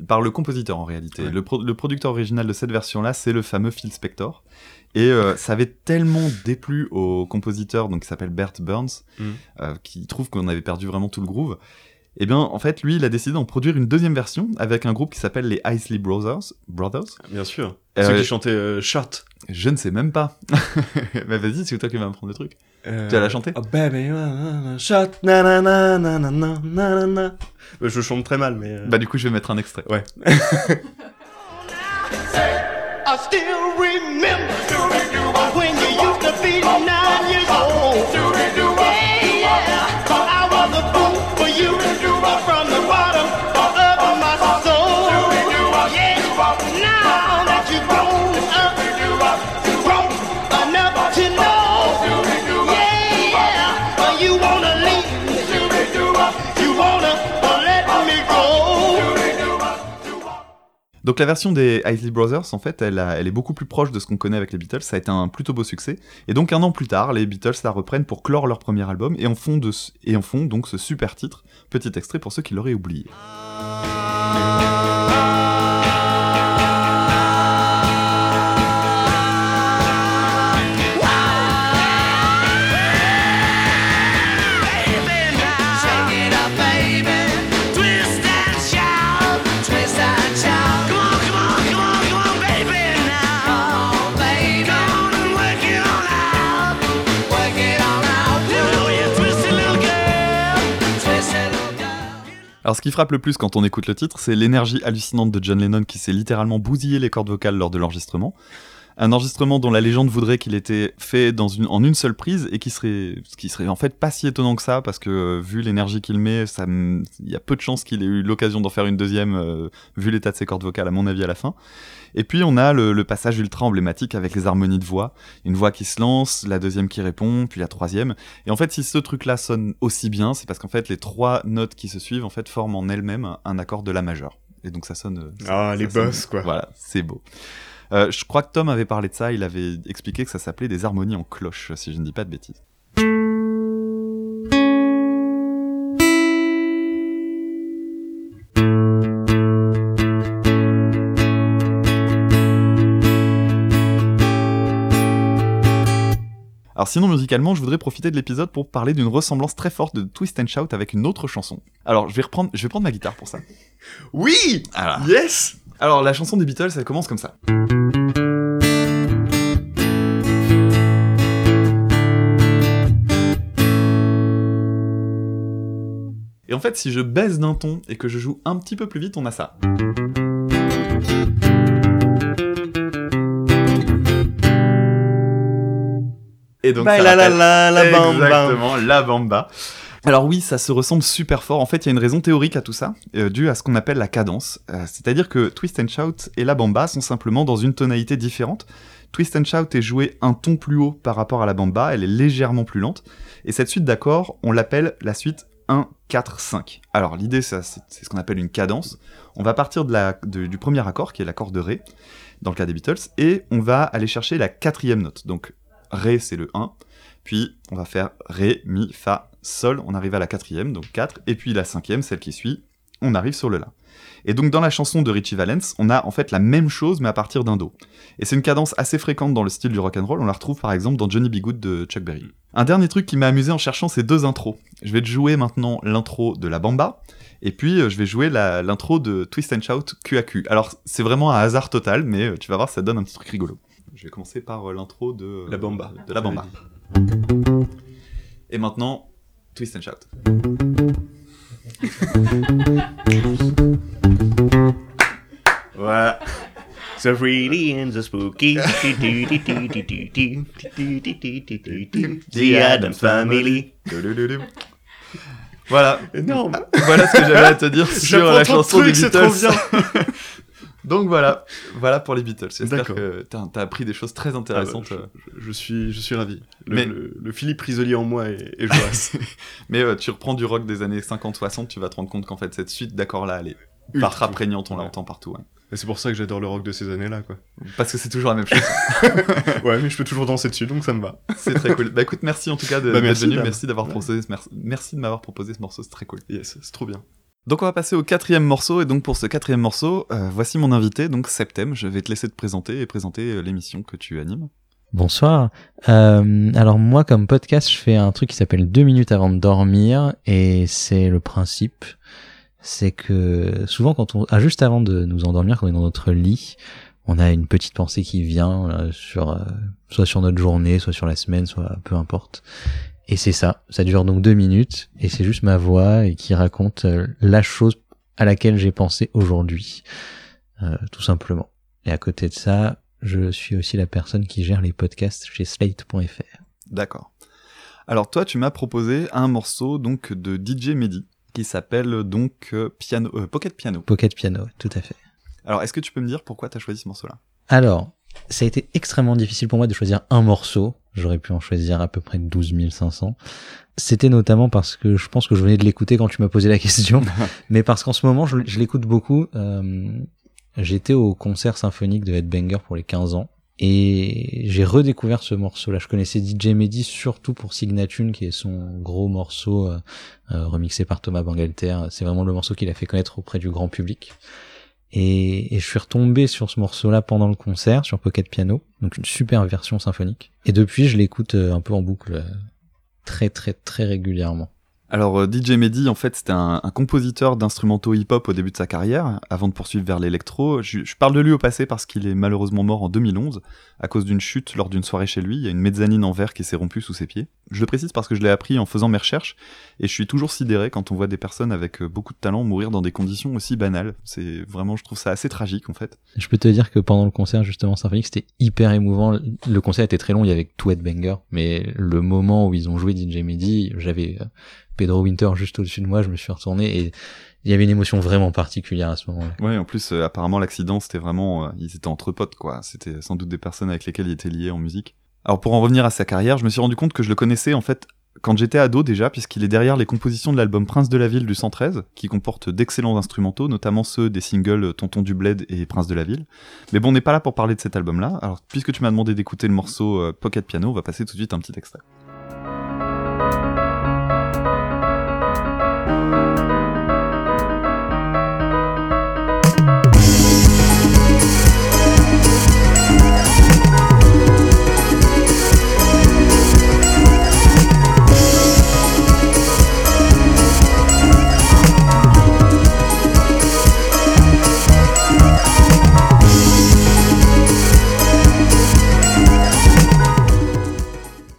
par le compositeur en réalité. Ouais. Le, pro- le producteur original de cette version-là, c'est le fameux Phil Spector. Et euh, ça avait tellement déplu au compositeur, donc qui s'appelle Bert Burns, Mhm. euh, qui trouve qu'on avait perdu vraiment tout le groove. Et bien en fait lui, il a décidé d'en produire une deuxième version avec un groupe qui s'appelle les Isley Brothers. Brothers. bien sûr Euh, ceux qui chantaient euh, Shot je ne sais même pas. Mais vas-y, c'est toi qui vas me prendre le truc. Tu vas la chanter Oh baby, shot, nanana, nanana, nanana. Je chante très mal, mais... Bah du coup, je vais mettre un extrait. Ouais. I still remember Donc la version des Isley Brothers, en fait, elle, est beaucoup plus proche de ce qu'on connaît avec les Beatles. Ça a été un plutôt beau succès. Et donc un an plus tard, les Beatles la reprennent pour clore leur premier album et en font, donc ce super titre. Petit extrait pour ceux qui l'auraient oublié. Alors ce qui frappe le plus quand on écoute le titre, c'est l'énergie hallucinante de John Lennon qui s'est littéralement bousillé les cordes vocales lors de l'enregistrement. Un enregistrement dont la légende voudrait qu'il était fait dans une, en une seule prise et qui serait, ce qui serait en fait pas si étonnant que ça parce que euh, vu l'énergie qu'il met, il y a peu de chances qu'il ait eu l'occasion d'en faire une deuxième euh, vu l'état de ses cordes vocales à mon avis à la fin. Et puis on a le, le passage ultra emblématique avec les harmonies de voix, une voix qui se lance, la deuxième qui répond, puis la troisième. Et en fait, si ce truc-là sonne aussi bien, c'est parce qu'en fait les trois notes qui se suivent en fait forment en elles-mêmes un accord de la majeure. Et donc ça sonne. euh, Ah, ça les sonne- boss, quoi. Voilà, c'est beau. Euh, je crois que Tom avait parlé de ça, il avait expliqué que ça s'appelait des harmonies en cloche, si je ne dis pas de bêtises. Alors sinon musicalement, je voudrais profiter de l'épisode pour parler d'une ressemblance très forte de Twist and Shout avec une autre chanson. Alors je vais reprendre, je vais prendre ma guitare pour ça. Oui Alors, Yes alors la chanson des Beatles, elle commence comme ça. En fait, si je baisse d'un ton et que je joue un petit peu plus vite, on a ça. Et donc Bah, ça la, la. Exactement, la bamba. Alors oui, ça se ressemble super fort. En fait, il y a une raison théorique à tout ça, euh, due à ce qu'on appelle la cadence. Euh, C'est-à-dire que Twist and Shout et la bamba sont simplement dans une tonalité différente. Twist and Shout est joué un ton plus haut par rapport à la bamba, elle est légèrement plus lente. Et cette suite d'accords, on l'appelle la suite 1, 4, 5. Alors l'idée, c'est ce qu'on appelle une cadence. On va partir du premier accord, qui est l'accord de Ré, dans le cas des Beatles, et on va aller chercher la quatrième note. Donc Ré, c'est le 1, puis on va faire Ré, Mi, Fa, Sol, on arrive à la quatrième, donc 4, et puis la cinquième, celle qui suit, on arrive sur le La. Et donc dans la chanson de Richie Valens, on a en fait la même chose mais à partir d'un Do. Et c'est une cadence assez fréquente dans le style du rock and roll, on la retrouve par exemple dans Johnny B. Good de Chuck Berry. Un dernier truc qui m'a amusé en cherchant ces deux intros. Je vais te jouer maintenant l'intro de la bamba, et puis euh, je vais jouer l'intro de Twist and Shout QAQ. Alors c'est vraiment un hasard total, mais euh, tu vas voir, ça donne un petit truc rigolo. Je vais commencer par euh, l'intro de La bamba. De la bamba. Et maintenant, Twist and Shout. Voilà. The really and the spooky. The Adams Family. Voilà. Énorme. Voilà ce que j'avais à te dire sur la chanson des Beatles. trop bien. Donc voilà, voilà pour les Beatles. J'espère que t'as as appris des choses très intéressantes. Ah bah, je, je suis, je suis ravi. Le, Mais- le, le Philippe Risolier en moi est, est joyeux. Mais euh, tu reprends du rock des années 50-60, tu vas te rendre compte qu'en fait cette suite d'accords là, elle est ultra prégnante, on l'entend partout. Et c'est pour ça que j'adore le rock de ces années-là, quoi. Parce que c'est toujours la même chose. Ouais, mais je peux toujours danser dessus, donc ça me va. c'est très cool. Bah écoute, merci en tout cas de, Bah, merci, venu, merci d'avoir Ouais. proposé, ce- merci, merci de m'avoir proposé ce morceau, c'est très cool. Yes, c'est trop bien. Donc on va passer au quatrième morceau, et donc pour ce quatrième morceau, euh, voici mon invité, donc Septem. Je vais te laisser te présenter et présenter euh, l'émission que tu animes. Bonsoir. Euh, alors moi, comme podcast, je fais un truc qui s'appelle deux minutes avant de dormir, et c'est le principe, c'est que souvent quand on, ah, juste avant de nous endormir, quand on est dans notre lit, on a une petite pensée qui vient euh, sur, euh, soit sur notre journée, soit sur la semaine, soit peu importe. Et c'est ça. Ça dure donc deux minutes, et c'est juste ma voix et qui raconte euh, la chose à laquelle j'ai pensé aujourd'hui, tout simplement. Et à côté de ça, je suis aussi la personne qui gère les podcasts chez slate.fr. D'accord. Alors toi, tu m'as proposé un morceau donc de DJ Mehdi qui s'appelle donc euh, piano, euh, Pocket Piano. Pocket Piano, tout à fait. Alors est-ce que tu peux me dire pourquoi tu as choisi ce morceau-là? Alors, ça a été extrêmement difficile pour moi de choisir un morceau. J'aurais pu en choisir à peu près 12 500. C'était notamment parce que je pense que je venais de l'écouter quand tu m'as posé la question, mais parce qu'en ce moment, je, je l'écoute beaucoup. Euh, J'étais au concert symphonique de Headbanger pour les 15 ans. Et j'ai redécouvert ce morceau-là. Je connaissais DJ Mehdi surtout pour Signatune, qui est son gros morceau euh, euh, remixé par Thomas Bangalter. C'est vraiment le morceau qu'il a fait connaître auprès du grand public. Et, et je suis retombé sur ce morceau-là pendant le concert, sur Pocket Piano, donc une super version symphonique. Et depuis, je l'écoute euh, un peu en boucle, très très très régulièrement. Alors euh, DJ Mehdi, en fait, c'était un, compositeur d'instrumentaux hip-hop au début de sa carrière, avant de poursuivre vers l'électro. Je, je parle de lui au passé parce qu'il est malheureusement mort en 2011 à cause d'une chute lors d'une soirée chez lui. Il y a une mezzanine en verre qui s'est rompue sous ses pieds. Je le précise parce que je l'ai appris en faisant mes recherches et je suis toujours sidéré quand on voit des personnes avec euh, beaucoup de talent mourir dans des conditions aussi banales. C'est vraiment, je trouve ça assez tragique en fait. Je peux te dire que pendant le concert justement symphonique, c'était hyper émouvant. Le concert était très long, il y avait tout Banger, mais le moment où ils ont joué DJ Mehdi, j'avais euh, Pedro Winter juste au-dessus de moi, je me suis retourné et il y avait une émotion vraiment particulière à ce moment-là. Ouais, en plus, euh, apparemment, l'accident, c'était vraiment, euh, ils étaient entre potes, quoi. C'était sans doute des personnes avec lesquelles il était lié en musique. Alors, pour en revenir à sa carrière, je me suis rendu compte que je le connaissais, en fait, quand j'étais ado déjà, puisqu'il est derrière les compositions de l'album Prince de la Ville du 113, qui comporte d'excellents instrumentaux, notamment ceux des singles Tonton du Bled et Prince de la Ville. Mais bon, on n'est pas là pour parler de cet album-là. Alors, puisque tu m'as demandé d'écouter le morceau euh, Pocket Piano, on va passer tout de suite un petit extrait.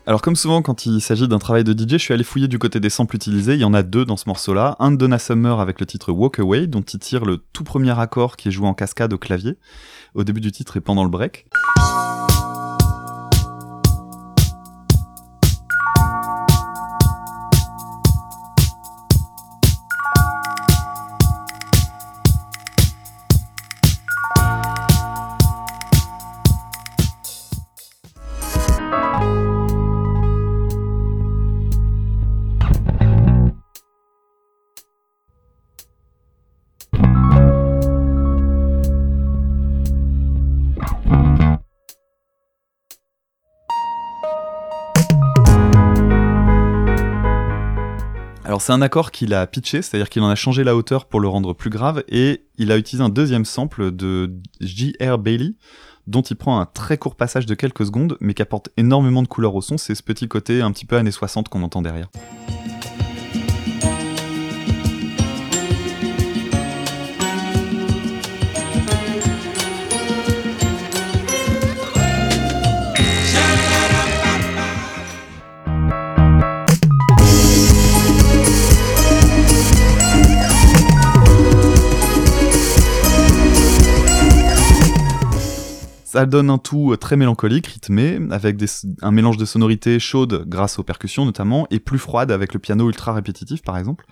Alors comme souvent quand il s'agit d'un travail de DJ, je suis allé fouiller du côté des samples utilisés, il y en a deux dans ce morceau-là, un de Donna Summer avec le titre Walk Away, dont il tire le tout premier accord qui est joué en cascade au clavier, au début du titre et pendant le break. C'est un accord qu'il a pitché, c'est-à-dire qu'il en a changé la hauteur pour le rendre plus grave, et il a utilisé un deuxième sample de J.R. Bailey, dont il prend un très court passage de quelques secondes, mais qui apporte énormément de couleur au son, c'est ce petit côté un petit peu années 60 qu'on entend derrière. Ça donne un tout euh, très mélancolique, rythmé, avec un mélange de sonorités chaudes grâce aux percussions notamment, et plus froides avec le piano ultra répétitif par exemple.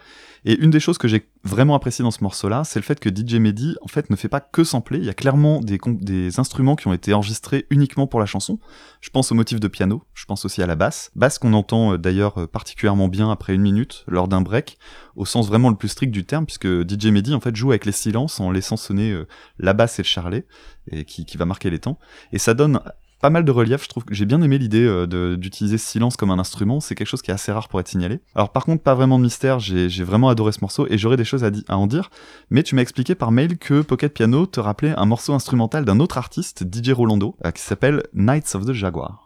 Et une des choses que j'ai vraiment apprécié dans ce morceau-là, c'est le fait que DJ Mehdi, en fait, ne fait pas que sampler. Il y a clairement des, instruments qui ont été enregistrés uniquement pour la chanson. Je pense au motif de piano, je pense aussi à la basse. Basse qu'on entend euh, d'ailleurs euh, particulièrement bien après une minute, lors d'un break, au sens vraiment le plus strict du terme, puisque DJ Mehdi, en fait, joue avec les silences en laissant sonner euh, la basse et le charlet, et qui va marquer les temps. Et ça donne pas mal de relief, je trouve que j'ai bien aimé l'idée euh, d'utiliser ce silence comme un instrument, c'est quelque chose qui est assez rare pour être signalé. Alors par contre, pas vraiment de mystère, j'ai vraiment adoré ce morceau et j'aurais des choses à en dire, mais tu m'as expliqué par mail que Pocket Piano te rappelait un morceau instrumental d'un autre artiste, DJ Rolando, euh, qui s'appelle Knights of the Jaguar.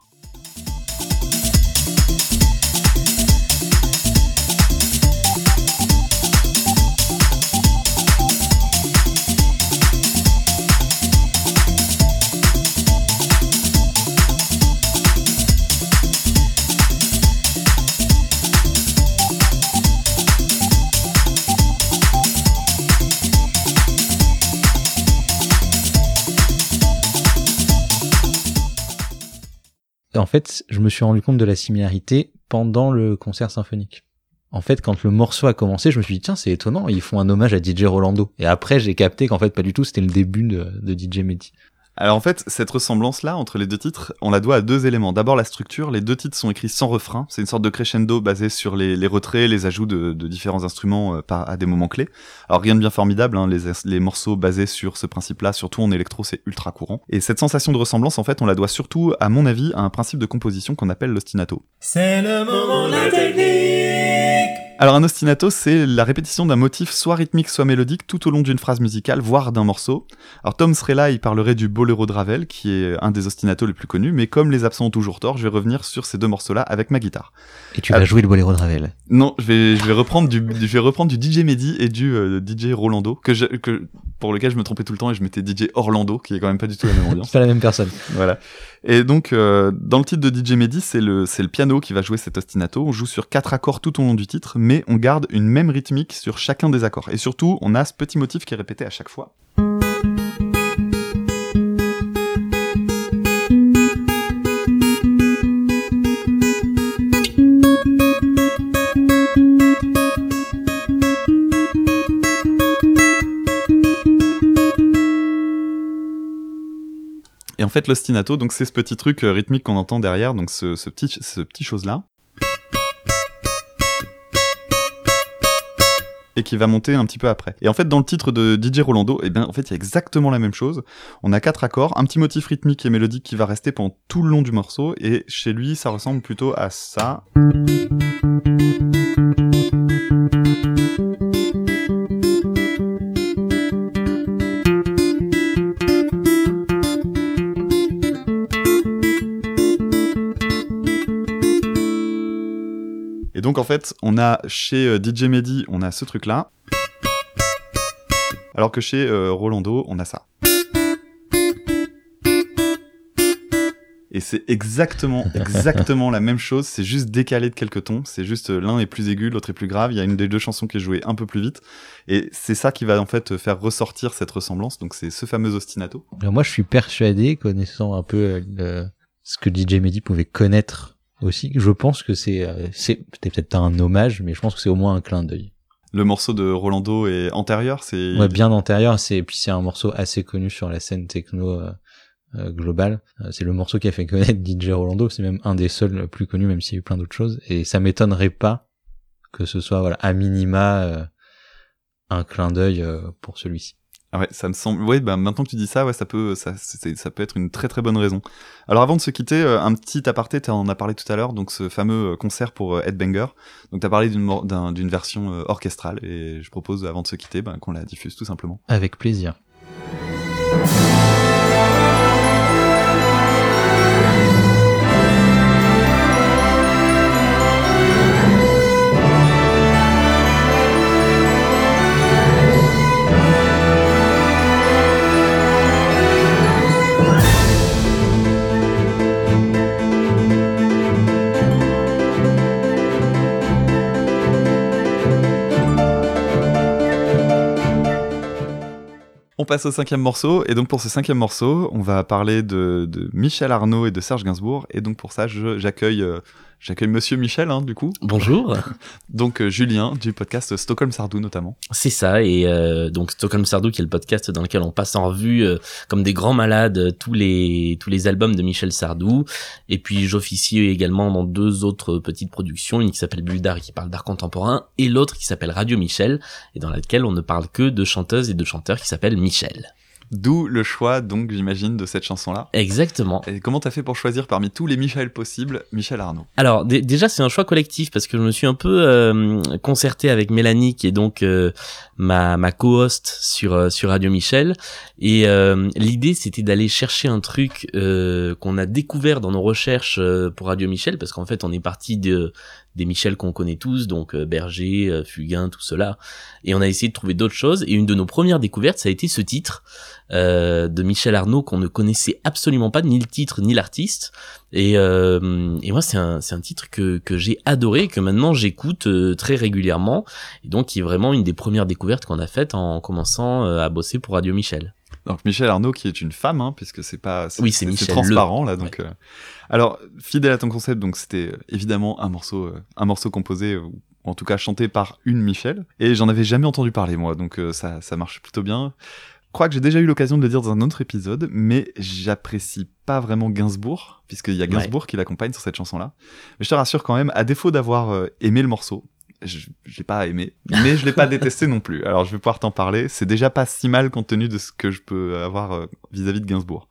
En fait, je me suis rendu compte de la similarité pendant le concert symphonique. En fait, quand le morceau a commencé, je me suis dit, tiens, c'est étonnant, ils font un hommage à DJ Rolando. Et après, j'ai capté qu'en fait, pas du tout, c'était le début de, de DJ Mehdi. Alors en fait, cette ressemblance-là entre les deux titres, on la doit à deux éléments. D'abord la structure, les deux titres sont écrits sans refrain, c'est une sorte de crescendo basé sur les, retraits, les ajouts de, différents instruments euh, à des moments clés. Alors rien de bien formidable, hein, les, les morceaux basés sur ce principe-là, surtout en électro, c'est ultra courant. Et cette sensation de ressemblance, en fait, on la doit surtout, à mon avis, à un principe de composition qu'on appelle l'ostinato. C'est le moment de la technique. Alors un ostinato, c'est la répétition d'un motif soit rythmique, soit mélodique tout au long d'une phrase musicale, voire d'un morceau. Alors Tom serait là, il parlerait du Boléro de Ravel, qui est un des ostinatos les plus connus, mais comme les absents ont toujours tort, je vais revenir sur ces deux morceaux-là avec ma guitare. Et tu vas jouer le boléro de Ravel. Non, je vais, je vais reprendre du, je vais reprendre du DJ Mehdi et du euh, DJ Rolando, que je, que pour lequel je me trompais tout le temps et je mettais DJ Orlando, qui est quand même pas du tout la même ambiance. C'est pas la même personne. Voilà. Et donc, euh, dans le titre de DJ Mehdi, c'est le, le piano qui va jouer cet ostinato. On joue sur quatre accords tout au long du titre, mais on garde une même rythmique sur chacun des accords. Et surtout, on a ce petit motif qui est répété à chaque fois. Et en fait, l'ostinato, donc c'est ce petit truc euh, rythmique qu'on entend derrière, donc ce, petit chose-là. Et qui va monter un petit peu après. Et en fait, dans le titre de DJ Rolando, eh bien, en fait, il y a exactement la même chose. On a quatre accords, un petit motif rythmique et mélodique qui va rester pendant tout le long du morceau. Et chez lui, ça ressemble plutôt à ça. Donc en fait, on a chez euh, DJ Mehdi, on a ce truc-là. Alors que chez euh, Rolando, on a ça. Et c'est exactement, exactement la même chose, c'est juste décalé de quelques tons, c'est juste euh, l'un est plus aigu, l'autre est plus grave, il y a une des deux chansons qui est jouée un peu plus vite, et c'est ça qui va en fait faire ressortir cette ressemblance, donc c'est ce fameux ostinato. Alors moi, je suis persuadé, connaissant un peu euh, ce que DJ Mehdi pouvait connaître aussi, je pense que c'est euh, c'est peut-être un hommage, mais je pense que c'est au moins un clin d'œil. Le morceau de Rolando est antérieur, c'est... Ouais, bien antérieur. C'est puis c'est un morceau assez connu sur la scène techno euh, euh, globale. Euh, c'est le morceau qui a fait connaître DJ Rolando. C'est même un des seuls plus connus, même s'il y a eu plein d'autres choses. Et ça m'étonnerait pas que ce soit voilà à minima euh, un clin d'œil euh, pour celui-ci. Ah ouais, ça me semble. Ouais, bah maintenant que tu dis ça, ouais, ça peut, ça, ça peut être une très très bonne raison. Alors avant de se quitter, euh, un petit aparté, tu en as parlé tout à l'heure, donc ce fameux euh, concert pour euh, Headbanger. Donc t'as parlé d'une d'une version orchestrale, et je propose avant de se quitter, ben, qu'on la diffuse tout simplement. Avec plaisir. Passe au cinquième morceau, et donc pour ce cinquième morceau, on va parler de, de Michel Arnaud et de Serge Gainsbourg, et donc pour ça, j'accueille euh, j'accueille Monsieur Michel, hein, du coup, Bonjour, donc euh, Julien du podcast Stockholm Sardou notamment. c'est ça, et euh, donc Stockholm Sardou qui est le podcast dans lequel on passe en revue euh, comme des grands malades euh, tous les tous les albums de Michel Sardou, et puis j'officie également dans deux autres petites productions, une qui s'appelle Bulldar et qui parle d'art contemporain, et l'autre qui s'appelle Radio Michel, et dans laquelle on ne parle que de chanteuses et de chanteurs qui s'appellent Michel. D'où le choix, donc j'imagine, de cette chanson-là. Exactement. Et comment t'as fait pour choisir parmi tous les Michel possibles, Michel Arnaud? Alors dé- déjà c'est un choix collectif parce que je me suis un peu euh, concerté avec Mélanie qui est donc euh, ma ma co-host sur euh, sur Radio Michel et euh, l'idée c'était d'aller chercher un truc euh, qu'on a découvert dans nos recherches euh, pour Radio Michel parce qu'en fait on est parti de des Michel qu'on connaît tous donc euh, Berger, euh, Fugain, tout cela. Et on a essayé de trouver d'autres choses. Et une de nos premières découvertes ça a été ce titre euh, de Michel Arnaud qu'on ne connaissait absolument pas ni le titre ni l'artiste. Et, euh, et moi, c'est un, titre que, j'ai adoré, que maintenant j'écoute très régulièrement, et donc qui est vraiment une des premières découvertes qu'on a faites en commençant à bosser pour Radio Michel. Donc Michel Arnaud qui est une femme, hein, puisque c'est pas Oui, c'est transparent là. Donc, euh, alors fidèle à ton concept, donc c'était euh, évidemment un morceau, euh, un morceau composé ou en tout cas chanté par une Michel. Et j'en avais jamais entendu parler moi, donc euh, ça, ça marche plutôt bien. Je crois que j'ai déjà eu l'occasion de le dire dans un autre épisode, mais j'apprécie pas vraiment Gainsbourg, puisqu'il y a Gainsbourg qui l'accompagne sur cette chanson-là. Mais je te rassure quand même, à défaut d'avoir aimé le morceau, je, je l'ai pas aimé, mais je l'ai pas détesté non plus. Alors je vais pouvoir t'en parler. C'est déjà pas si mal compte tenu de ce que je peux avoir euh, vis-à-vis de Gainsbourg.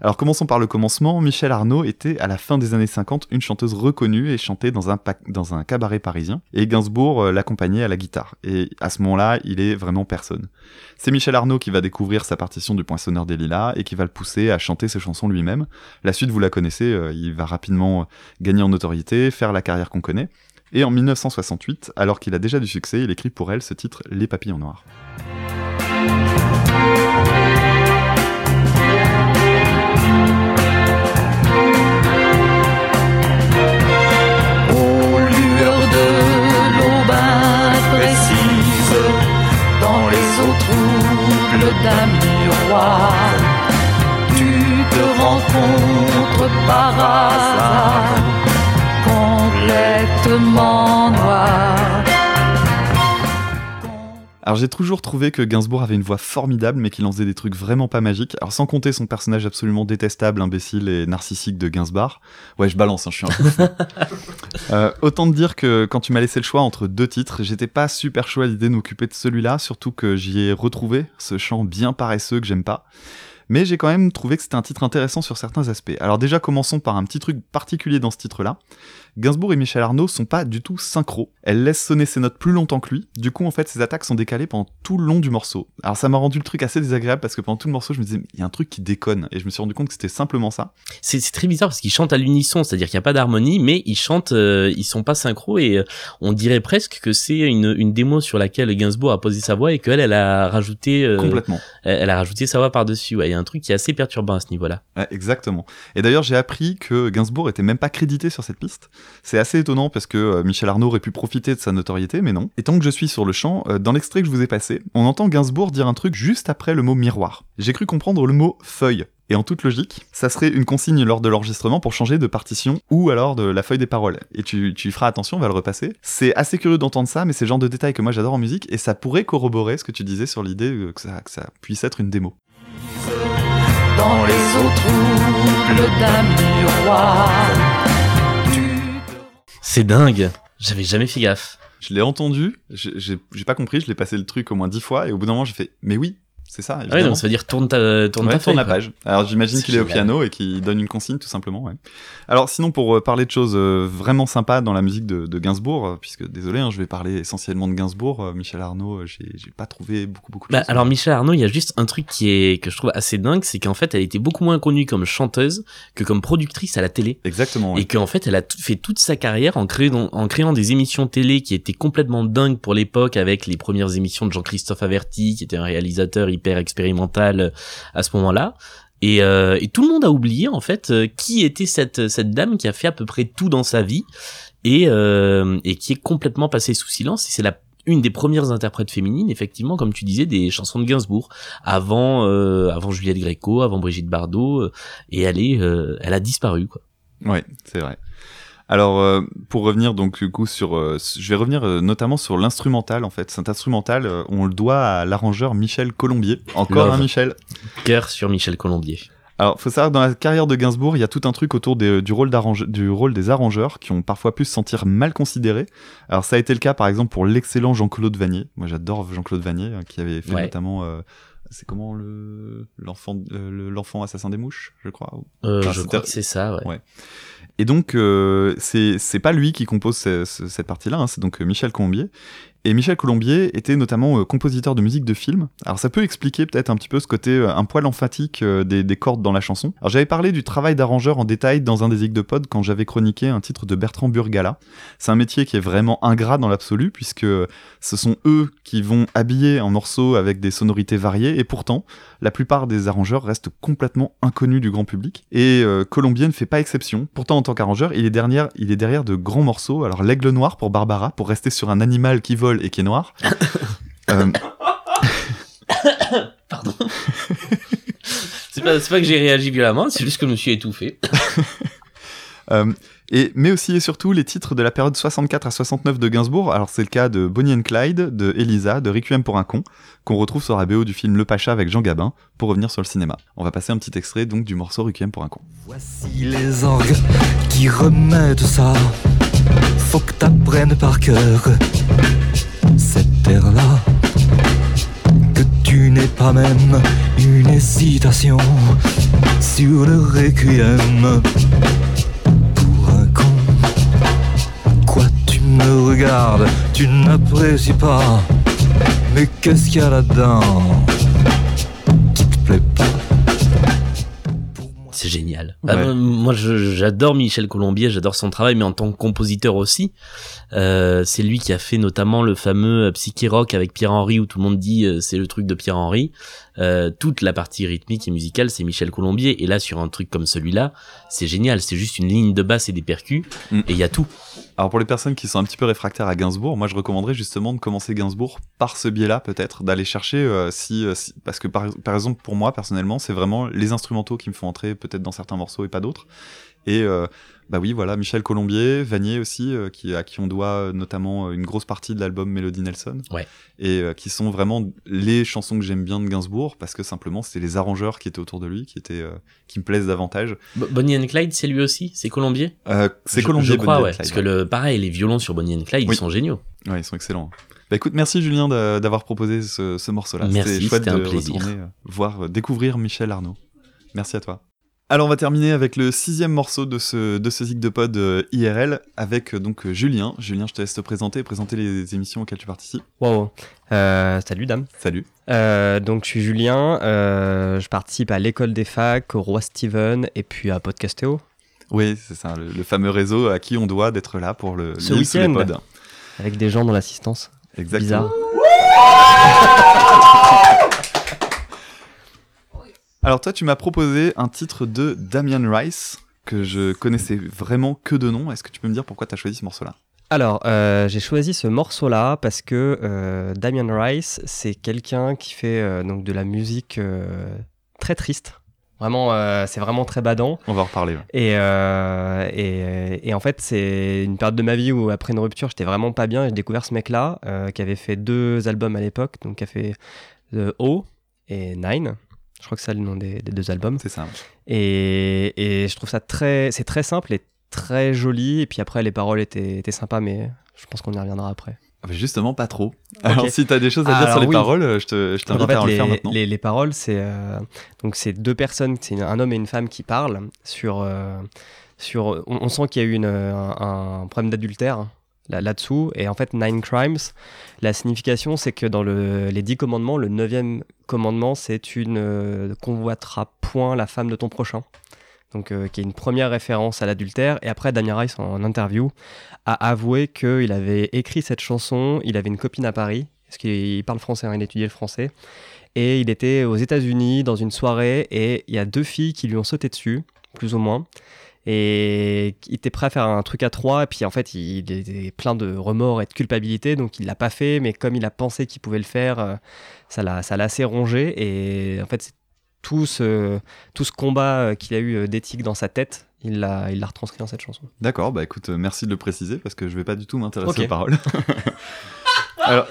Alors commençons par le commencement. Michel Arnaud était à la fin des années 50 une chanteuse reconnue et chantait dans un, dans un cabaret parisien. Et Gainsbourg euh, l'accompagnait à la guitare. Et à ce moment-là, il est vraiment personne. C'est Michel Arnaud qui va découvrir sa partition du Poinçonneur des Lilas et qui va le pousser à chanter ses chansons lui-même. La suite, vous la connaissez, euh, il va rapidement gagner en notoriété, faire la carrière qu'on connaît. Et en 1968, alors qu'il a déjà du succès, il écrit pour elle ce titre Les papillons noirs. J'ai toujours trouvé que Gainsbourg avait une voix formidable, mais qu'il en faisait des trucs vraiment pas magiques. Alors sans compter son personnage absolument détestable, imbécile et narcissique de Gainsbourg. Ouais, je balance, hein, je suis un. Euh, autant te dire que quand tu m'as laissé le choix entre deux titres, j'étais pas super chaud à l'idée de m'occuper de celui-là, surtout que j'y ai retrouvé ce chant bien paresseux que j'aime pas. Mais j'ai quand même trouvé que c'était un titre intéressant sur certains aspects. Alors déjà commençons par un petit truc particulier dans ce titre-là. Gainsbourg et Michel Arnaud sont pas du tout synchro. Elle laisse sonner ses notes plus longtemps que lui. Du coup, en fait, ses attaques sont décalées pendant tout le long du morceau. Alors ça m'a rendu le truc assez désagréable parce que pendant tout le morceau, je me disais, il y a un truc qui déconne. Et je me suis rendu compte que c'était simplement ça. C'est très bizarre parce qu'ils chantent à l'unisson, c'est-à-dire qu'il n'y a pas d'harmonie, mais ils chantent, euh, ils sont pas synchro et euh, on dirait presque que c'est une, une démo sur laquelle Gainsbourg a posé sa voix et qu'elle, elle a rajouté, euh, Complètement. elle, elle a rajouté sa voix par-dessus. Ouais, il y a un truc qui est assez perturbant à ce niveau-là. Ouais, exactement. Et d'ailleurs, j'ai appris que Gainsbourg était même pas crédité sur cette piste. C'est assez étonnant parce que euh, Michel Arnaud aurait pu profiter de sa notoriété, mais non. Et tant que je suis sur le chant, euh, dans l'extrait que je vous ai passé, on entend Gainsbourg dire un truc juste après le mot miroir. J'ai cru comprendre le mot feuille. Et en toute logique, ça serait une consigne lors de l'enregistrement pour changer de partition ou alors de la feuille des paroles. Et tu, y feras attention, on va le repasser. C'est assez curieux d'entendre ça, mais c'est le genre de détails que moi j'adore en musique et ça pourrait corroborer ce que tu disais sur l'idée euh, que ça, que ça puisse être une démo. Dans les eaux troubles d'un miroir, C'est dingue. J'avais jamais fait gaffe. Je l'ai entendu, j'ai pas compris, je l'ai passé le truc au moins dix fois et au bout d'un moment j'ai fait mais oui, c'est ça. Ah oui, évidemment. donc ça veut dire tourne ta, tourne Ouais, ta tourne feuille, la quoi. page. Alors j'imagine qu'il est au piano et qu'il donne une consigne tout simplement. Ouais. Alors sinon pour euh, parler de choses euh, vraiment sympas dans la musique de, de Gainsbourg, euh, puisque désolé, hein, je vais parler essentiellement de Gainsbourg, Michel Arnaud, j'ai pas trouvé beaucoup beaucoup de Bah, choses. alors Michel Arnaud, il y a juste un truc qui est que je trouve assez dingue, c'est qu'en fait, elle était beaucoup moins connue comme chanteuse que comme productrice à la télé. Exactement. ouais. Et qu'en fait, elle a fait toute sa carrière en créant, en créant des émissions télé qui étaient complètement dingues pour l'époque, avec les premières émissions de Jean-Christophe Averti, qui était un réalisateur hyper expérimental euh, à ce moment-là. Et, euh, et tout le monde a oublié en fait euh, qui était cette cette dame qui a fait à peu près tout dans sa vie et euh, et qui est complètement passée sous silence. Et c'est la une des premières interprètes féminines, effectivement, comme tu disais, des chansons de Gainsbourg, avant euh, avant Juliette Gréco, avant Brigitte Bardot, euh, et elle est elle a disparu quoi. Ouais, c'est vrai. Alors, euh, pour revenir donc du coup sur, euh, je vais revenir euh, notamment sur l'instrumental en fait. Cet instrumental, euh, on le doit à l'arrangeur Michel Colombier. Encore Love. un Michel. Cœur sur Michel Colombier. Alors, faut savoir dans la carrière de Gainsbourg, il y a tout un truc autour des- du, rôle du rôle des arrangeurs qui ont parfois pu se sentir mal considérés. Alors, ça a été le cas par exemple pour l'excellent Jean-Claude Vanier. Moi, j'adore Jean-Claude Vanier, hein, qui avait fait Ouais. notamment. euh, c'est comment le l'enfant euh, le- l'enfant assassin des mouches, je crois. Euh, Enfin, je crois que c'est ça, ouais. Ouais. Et donc, euh, c'est pas lui qui compose ce- ce- cette partie-là, hein, c'est donc euh, Michel Colombier. Et Michel Colombier était notamment euh, compositeur de musique de film. Alors ça peut expliquer peut-être un petit peu ce côté euh, un poil emphatique euh, des, des cordes dans la chanson. Alors j'avais parlé du travail d'arrangeur en détail dans un des Zig de Pod quand j'avais chroniqué un titre de Bertrand Burgala. C'est un métier qui est vraiment ingrat dans l'absolu puisque ce sont eux qui vont habiller un morceau avec des sonorités variées et pourtant la plupart des arrangeurs restent complètement inconnus du grand public. Et Colombier ne fait pas exception. Pourtant, en tant qu'arrangeur, il il est derrière de grands morceaux. Alors, l'aigle noir pour Barbara, pour rester sur un animal qui vole et qui est noir. Euh, C'est pas, c'est pas que j'ai réagi violemment, c'est juste que je me suis étouffé. euh, et, mais aussi et surtout les titres de la période 64 à 69 de Gainsbourg. Alors, c'est le cas de Bonnie and Clyde, de Elisa, de Requiem pour un con, qu'on retrouve sur la BO du film Le Pacha avec Jean Gabin, pour revenir sur le cinéma. On va passer un petit extrait donc du morceau Requiem pour un con. Voici les orgues qui remettent ça. Faut que t'apprennes par cœur cette terre-là. Que tu n'aies pas même une hésitation sur le requiem pour un con. Quoi, tu me regardes, tu n'apprécies pas. Mais qu'est-ce qu'il y a là-dedans? Qui te plaît pas? C'est génial. Ouais. moi, j'adore Michel Colombier, j'adore son travail, mais en tant que compositeur aussi, euh, c'est lui qui a fait notamment le fameux euh, Psyché Rock avec Pierre Henry, où tout le monde dit euh, c'est le truc de Pierre Henry. Euh, toute la partie rythmique et musicale, c'est Michel Colombier. Et là, sur un truc comme celui-là, c'est génial. C'est juste une ligne de basse et des percus, Mm. et il y a tout. Alors pour les personnes qui sont un petit peu réfractaires à Gainsbourg, moi je recommanderais justement de commencer Gainsbourg par ce biais-là peut-être, d'aller chercher euh, si, euh, si- parce que par, par exemple pour moi personnellement c'est vraiment les instrumentaux qui me font entrer peut-être dans certains morceaux et pas d'autres. Et euh, bah oui voilà Michel Colombier, Vanier aussi euh, qui à qui on doit euh, notamment une grosse partie de l'album Mélodie Nelson. Ouais. Et euh, qui sont vraiment les chansons que j'aime bien de Gainsbourg parce que simplement c'était les arrangeurs qui étaient autour de lui qui étaient euh, qui me plaisent davantage. Bo- Bonnie and Clyde, c'est lui aussi? C'est Colombier? C'est Colombier Je crois, Bonnie and ouais. Clyde, Parce que le, pareil, les violons sur Bonnie and Clyde, Oui. ils sont géniaux. Ouais, ils sont excellents. Bah écoute, merci Julien d'a- d'avoir proposé ce, ce morceau-là. Merci, C'était un plaisir. retourner voir, découvrir Michel Arnaud. Merci à toi. Alors on va terminer avec le sixième morceau de ce, de ce zig de pod euh, IRL avec euh, donc euh, Julien. Julien, je te laisse te présenter et présenter les émissions auxquelles tu participes. Wow. Euh, salut dame. Salut. Donc je suis Julien, je participe à l'école des facs, au Roi Steven et puis à Podcastéo. Oui, c'est ça, le, le fameux réseau à qui on doit d'être là pour le Ce week-end. pods. Avec des gens dans l'assistance. Exactement. Bizarre. Alors toi, tu m'as proposé un titre de Damian Rice que je connaissais vraiment que de nom. Est-ce que tu peux me dire pourquoi tu as choisi ce morceau-là? Alors, euh, j'ai choisi ce morceau-là parce que euh, Damian Rice, c'est quelqu'un qui fait euh, donc de la musique très triste. Vraiment, c'est vraiment très badant. On va en reparler. ouais. Et, et, et en fait, c'est une période de ma vie où, après une rupture, j'étais vraiment pas bien. J'ai découvert ce mec-là qui avait fait deux albums à l'époque, donc qui a fait The O et Nine. Je crois que c'est le nom des, des deux albums. C'est ça. Et, et je trouve ça très, c'est très simple et très joli. Et puis après, les paroles étaient, étaient sympas, mais je pense qu'on y reviendra après. Ah Justement, pas trop. Alors, si tu as des choses à dire Alors, sur les oui. paroles, euh, je te- je Donc, t'invite en fait, à en le les, faire maintenant. Les, les paroles, c'est euh, donc c'est deux personnes, c'est un homme et une femme qui parlent sur euh, sur. On, on sent qu'il y a eu une, un, un problème d'adultère là- là-dessous. et en fait, nine crimes, la signification, c'est que dans le, les dix commandements, le neuvième commandement, c'est tu ne convoiteras point la femme de ton prochain. Donc, euh, qui est une première référence à l'adultère. Et après, Damien Rice, en interview, a avoué qu'il avait écrit cette chanson. Il avait une copine à Paris, parce qu'il parle français, hein, il étudiait le français. Et il était aux États-Unis dans une soirée, et il y a deux filles qui lui ont sauté dessus, plus ou moins. Et il était prêt à faire un truc à trois, et puis en fait, il était plein de remords et de culpabilité, donc il l'a pas fait, mais comme il a pensé qu'il pouvait le faire, euh, ça l'a ça l'a assez rongé. Et en fait, c'est tout ce, tout ce combat euh, qu'il a eu euh, d'éthique dans sa tête, il l'a il l'a retranscrit dans cette chanson. D'accord, bah écoute, merci de le préciser parce que je vais pas du tout m'intéresser aux paroles. Alors.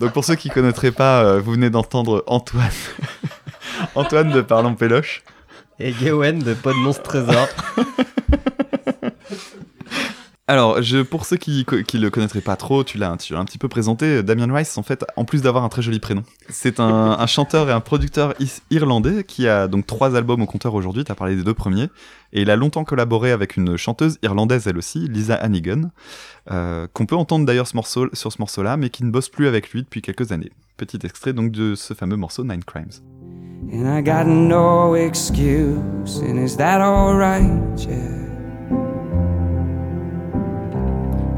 Donc pour ceux qui connaîtraient pas, vous venez d'entendre Antoine. Antoine de Parlant Péloche. Et Gawain de Pod Monstre Trésor. Alors, je, pour ceux qui, qui le connaîtraient pas trop, tu l'as un petit peu présenté. Damien Rice, en fait, en plus d'avoir un très joli prénom, c'est un, un chanteur et un producteur is- irlandais qui a donc trois albums au compteur aujourd'hui. Tu as parlé des deux premiers. Et il a longtemps collaboré avec une chanteuse irlandaise, elle aussi, Lisa Hannigan, euh, qu'on peut entendre d'ailleurs ce morceau, sur ce morceau-là, mais qui ne bosse plus avec lui depuis quelques années. Petit extrait donc de ce fameux morceau Nine Crimes. And I got no excuse, and is that alright? Yeah.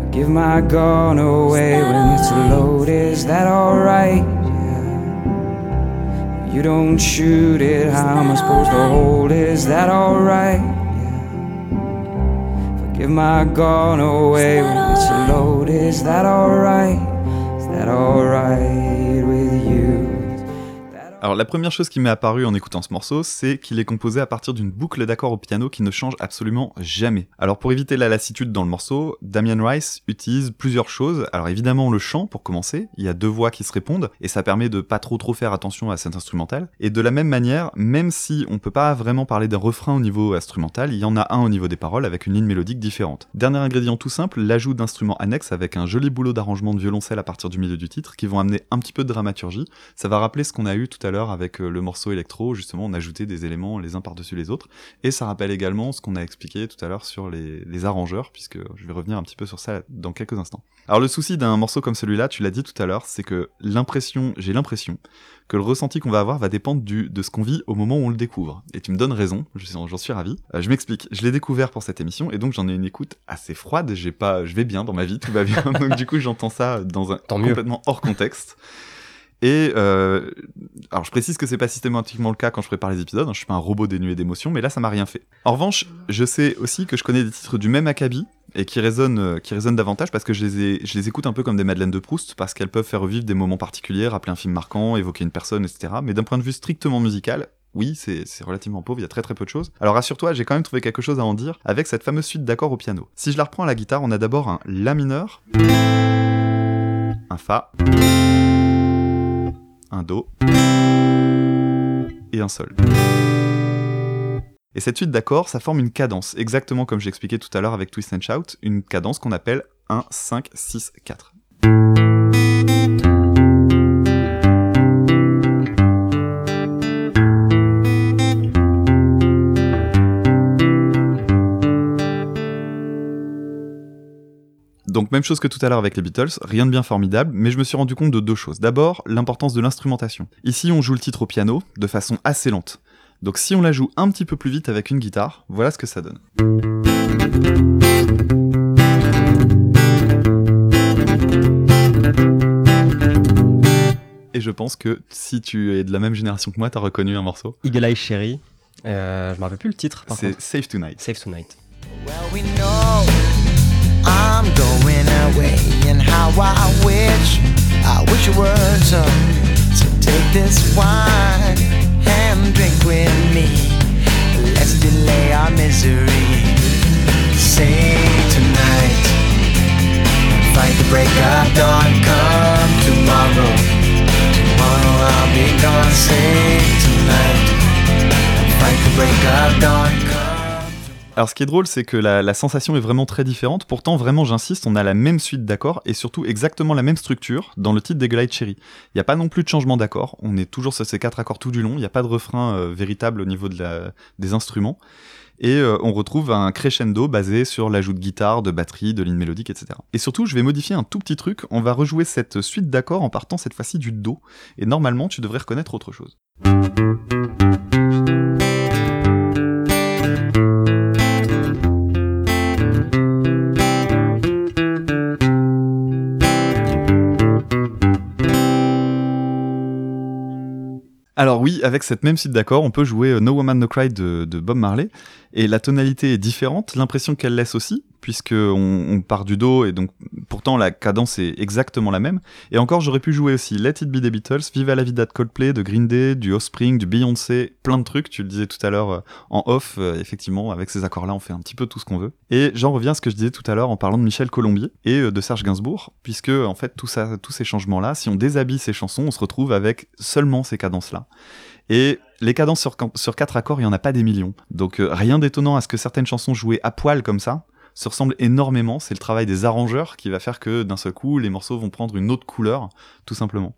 I give my gun away when it's loaded, is that alright? Yeah. You don't shoot it, how am I supposed to hold it? Is that alright? Yeah. If I give my gun away when it's loaded, is that alright? Is that alright? Alors la première chose qui m'est apparue en écoutant ce morceau, c'est qu'il est composé à partir d'une boucle d'accords au piano qui ne change absolument jamais. Alors pour éviter la lassitude dans le morceau, Damien Rice utilise plusieurs choses. Alors évidemment le chant pour commencer, il y a deux voix qui se répondent et ça permet de pas trop trop faire attention à cet instrumental. Et de la même manière, même si on peut pas vraiment parler d'un refrain au niveau instrumental, il y en a un au niveau des paroles avec une ligne mélodique différente. Dernier ingrédient tout simple, l'ajout d'instruments annexes avec un joli boulot d'arrangement de violoncelle à partir du milieu du titre qui vont amener un petit peu de dramaturgie. Ça va rappeler ce qu'on a eu tout à l'heure l'heure avec euh, le morceau électro, justement, on ajoutait des éléments les uns par-dessus les autres. Et ça rappelle également ce qu'on a expliqué tout à l'heure sur les, les arrangeurs, puisque je vais revenir un petit peu sur ça dans quelques instants. Alors le souci d'un morceau comme celui-là, tu l'as dit tout à l'heure, c'est que l'impression, j'ai l'impression que le ressenti qu'on va avoir va dépendre du, de ce qu'on vit au moment où on le découvre. Et tu me donnes raison, j'en suis ravi. Euh, je m'explique, je l'ai découvert pour cette émission et donc j'en ai une écoute assez froide. J'ai pas, je vais bien dans ma vie, tout va bien. donc du coup j'entends ça dans un Tant mieux. complètement hors contexte. Et euh, alors je précise que c'est pas systématiquement le cas quand je prépare les épisodes. hein, je suis pas un robot dénué d'émotions, mais là ça m'a rien fait. En revanche, je sais aussi que je connais des titres du même acabit et qui résonnent, euh, qui résonnent davantage parce que je les, écoute un peu comme des Madeleines de Proust parce qu'elles peuvent faire revivre des moments particuliers, rappeler un film marquant, évoquer une personne, etc. Mais d'un point de vue strictement musical, oui, c'est c'est relativement pauvre, il y a très très peu de choses. Alors rassure-toi, j'ai quand même trouvé quelque chose à en dire avec cette fameuse suite d'accords au piano. Si je la reprends à la guitare, on a d'abord un La mineur, un Fa, un Do et un Sol. Et cette suite d'accords, ça forme une cadence, exactement comme j'expliquais tout à l'heure avec Twist and Shout, une cadence qu'on appelle 1, 5, 6, 4. Donc même chose que tout à l'heure avec les Beatles, rien de bien formidable, mais je me suis rendu compte de deux choses. D'abord, l'importance de l'instrumentation. Ici, on joue le titre au piano de façon assez lente. Donc si on la joue un petit peu plus vite avec une guitare, voilà ce que ça donne. Et je pense que si tu es de la même génération que moi, t'as reconnu un morceau. Eagle Eye Cherry. Euh, je me rappelle plus le titre C'est. Safe Tonight. Safe Tonight. Well, we know I'm going away, and how I wish, I wish you were so. So take this wine and drink with me. Let's delay our misery. Say tonight, fight the break of dawn. Come tomorrow, tomorrow I'll be gone. Say tonight, fight the break of dawn. Alors ce qui est drôle, c'est que la, sensation est vraiment très différente. Pourtant, vraiment, j'insiste, on a la même suite d'accords et surtout exactement la même structure dans le titre des Glide Cherry. Il n'y a pas non plus de changement d'accords. On est toujours sur ces quatre accords tout du long. Il n'y a pas de refrain euh, véritable au niveau des instruments. Et euh, on retrouve un crescendo basé sur l'ajout de guitare, de batterie, de ligne mélodique, etc. Et surtout, je vais modifier un tout petit truc. On va rejouer cette suite d'accords en partant cette fois-ci du Do. Et normalement, tu devrais reconnaître autre chose. Alors oui, avec cette même suite d'accords, on peut jouer euh, No Woman No Cry de, de Bob Marley, et la tonalité est différente, l'impression qu'elle laisse aussi, puisque on, part du do, et donc pourtant la cadence est exactement la même. Et encore, j'aurais pu jouer aussi Let It Be des Beatles, Viva la Vida de Coldplay, de Green Day, du Offspring, du Beyoncé, plein de trucs, tu le disais tout à l'heure euh, en off, euh, effectivement, avec ces accords-là, on fait un petit peu tout ce qu'on veut. Et j'en reviens à ce que je disais tout à l'heure en parlant de Michel Colombier et euh, de Serge Gainsbourg, puisque en fait, tous ces changements-là, si on déshabille ces chansons, on se retrouve avec seulement ces cadences-là. Et les cadences sur, quatre accords, il n'y en a pas des millions. Donc rien d'étonnant à ce que certaines chansons jouées à poil comme ça se ressemblent énormément. C'est le travail des arrangeurs qui va faire que d'un seul coup, les morceaux vont prendre une autre couleur, tout simplement.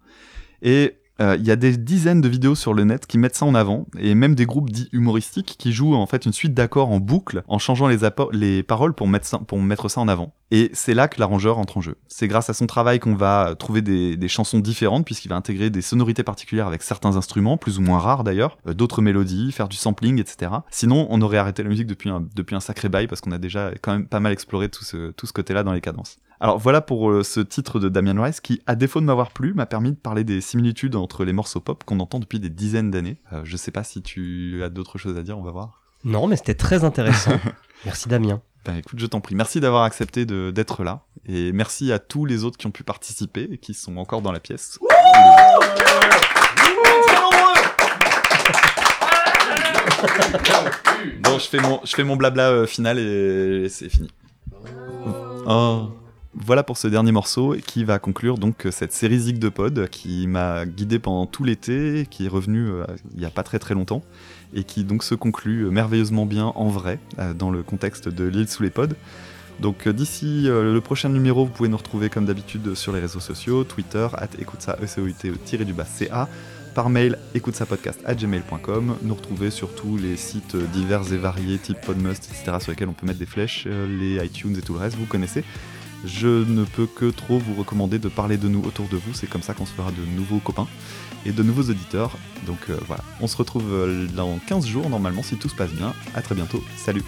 Et euh, il y a des dizaines de vidéos sur le net qui mettent ça en avant, et même des groupes dits humoristiques qui jouent en fait une suite d'accords en boucle en changeant les, paroles pour mettre, ça, pour mettre ça en avant. Et c'est là que l'arrangeur entre en jeu. C'est grâce à son travail qu'on va trouver des, chansons différentes, puisqu'il va intégrer des sonorités particulières avec certains instruments, plus ou moins rares d'ailleurs, euh, d'autres mélodies, faire du sampling, etc. Sinon, on aurait arrêté la musique depuis un, sacré bail, parce qu'on a déjà quand même pas mal exploré tout ce, tout ce côté-là dans les cadences. Alors voilà pour euh, ce titre de Damien Rice qui, à défaut de m'avoir plu, m'a permis de parler des similitudes entre les morceaux pop qu'on entend depuis des dizaines d'années. Euh, je sais pas si tu as d'autres choses à dire, on va voir. Non, mais c'était très intéressant. Merci Damien. Ben écoute, je t'en prie. Merci d'avoir accepté d'être là. Et merci à tous les autres qui ont pu participer et qui sont encore dans la pièce. Bon, je fais mon, je fais mon blabla euh, final et c'est fini. Oh. Voilà pour ce dernier morceau qui va conclure donc euh, cette série Zig de Pod qui m'a guidé pendant tout l'été, qui est revenu euh, il y a pas très très longtemps et qui donc se conclut euh, merveilleusement bien en vrai dans le contexte de l'île sous les pods. Donc d'ici le prochain numéro, vous pouvez nous retrouver comme d'habitude sur les réseaux sociaux, Twitter, at écoute ça, e c o u t e ca, par mail écoute sa podcast à gmail.com, nous retrouver sur tous les sites divers et variés, type Podmust, etc., sur lesquels on peut mettre des flèches, les iTunes et tout le reste, vous connaissez. Je ne peux que trop vous recommander de parler de nous autour de vous, c'est comme ça qu'on se fera de nouveaux copains et de nouveaux auditeurs. Donc euh, voilà, on se retrouve euh, dans 15 jours normalement si tout se passe bien. À très bientôt, salut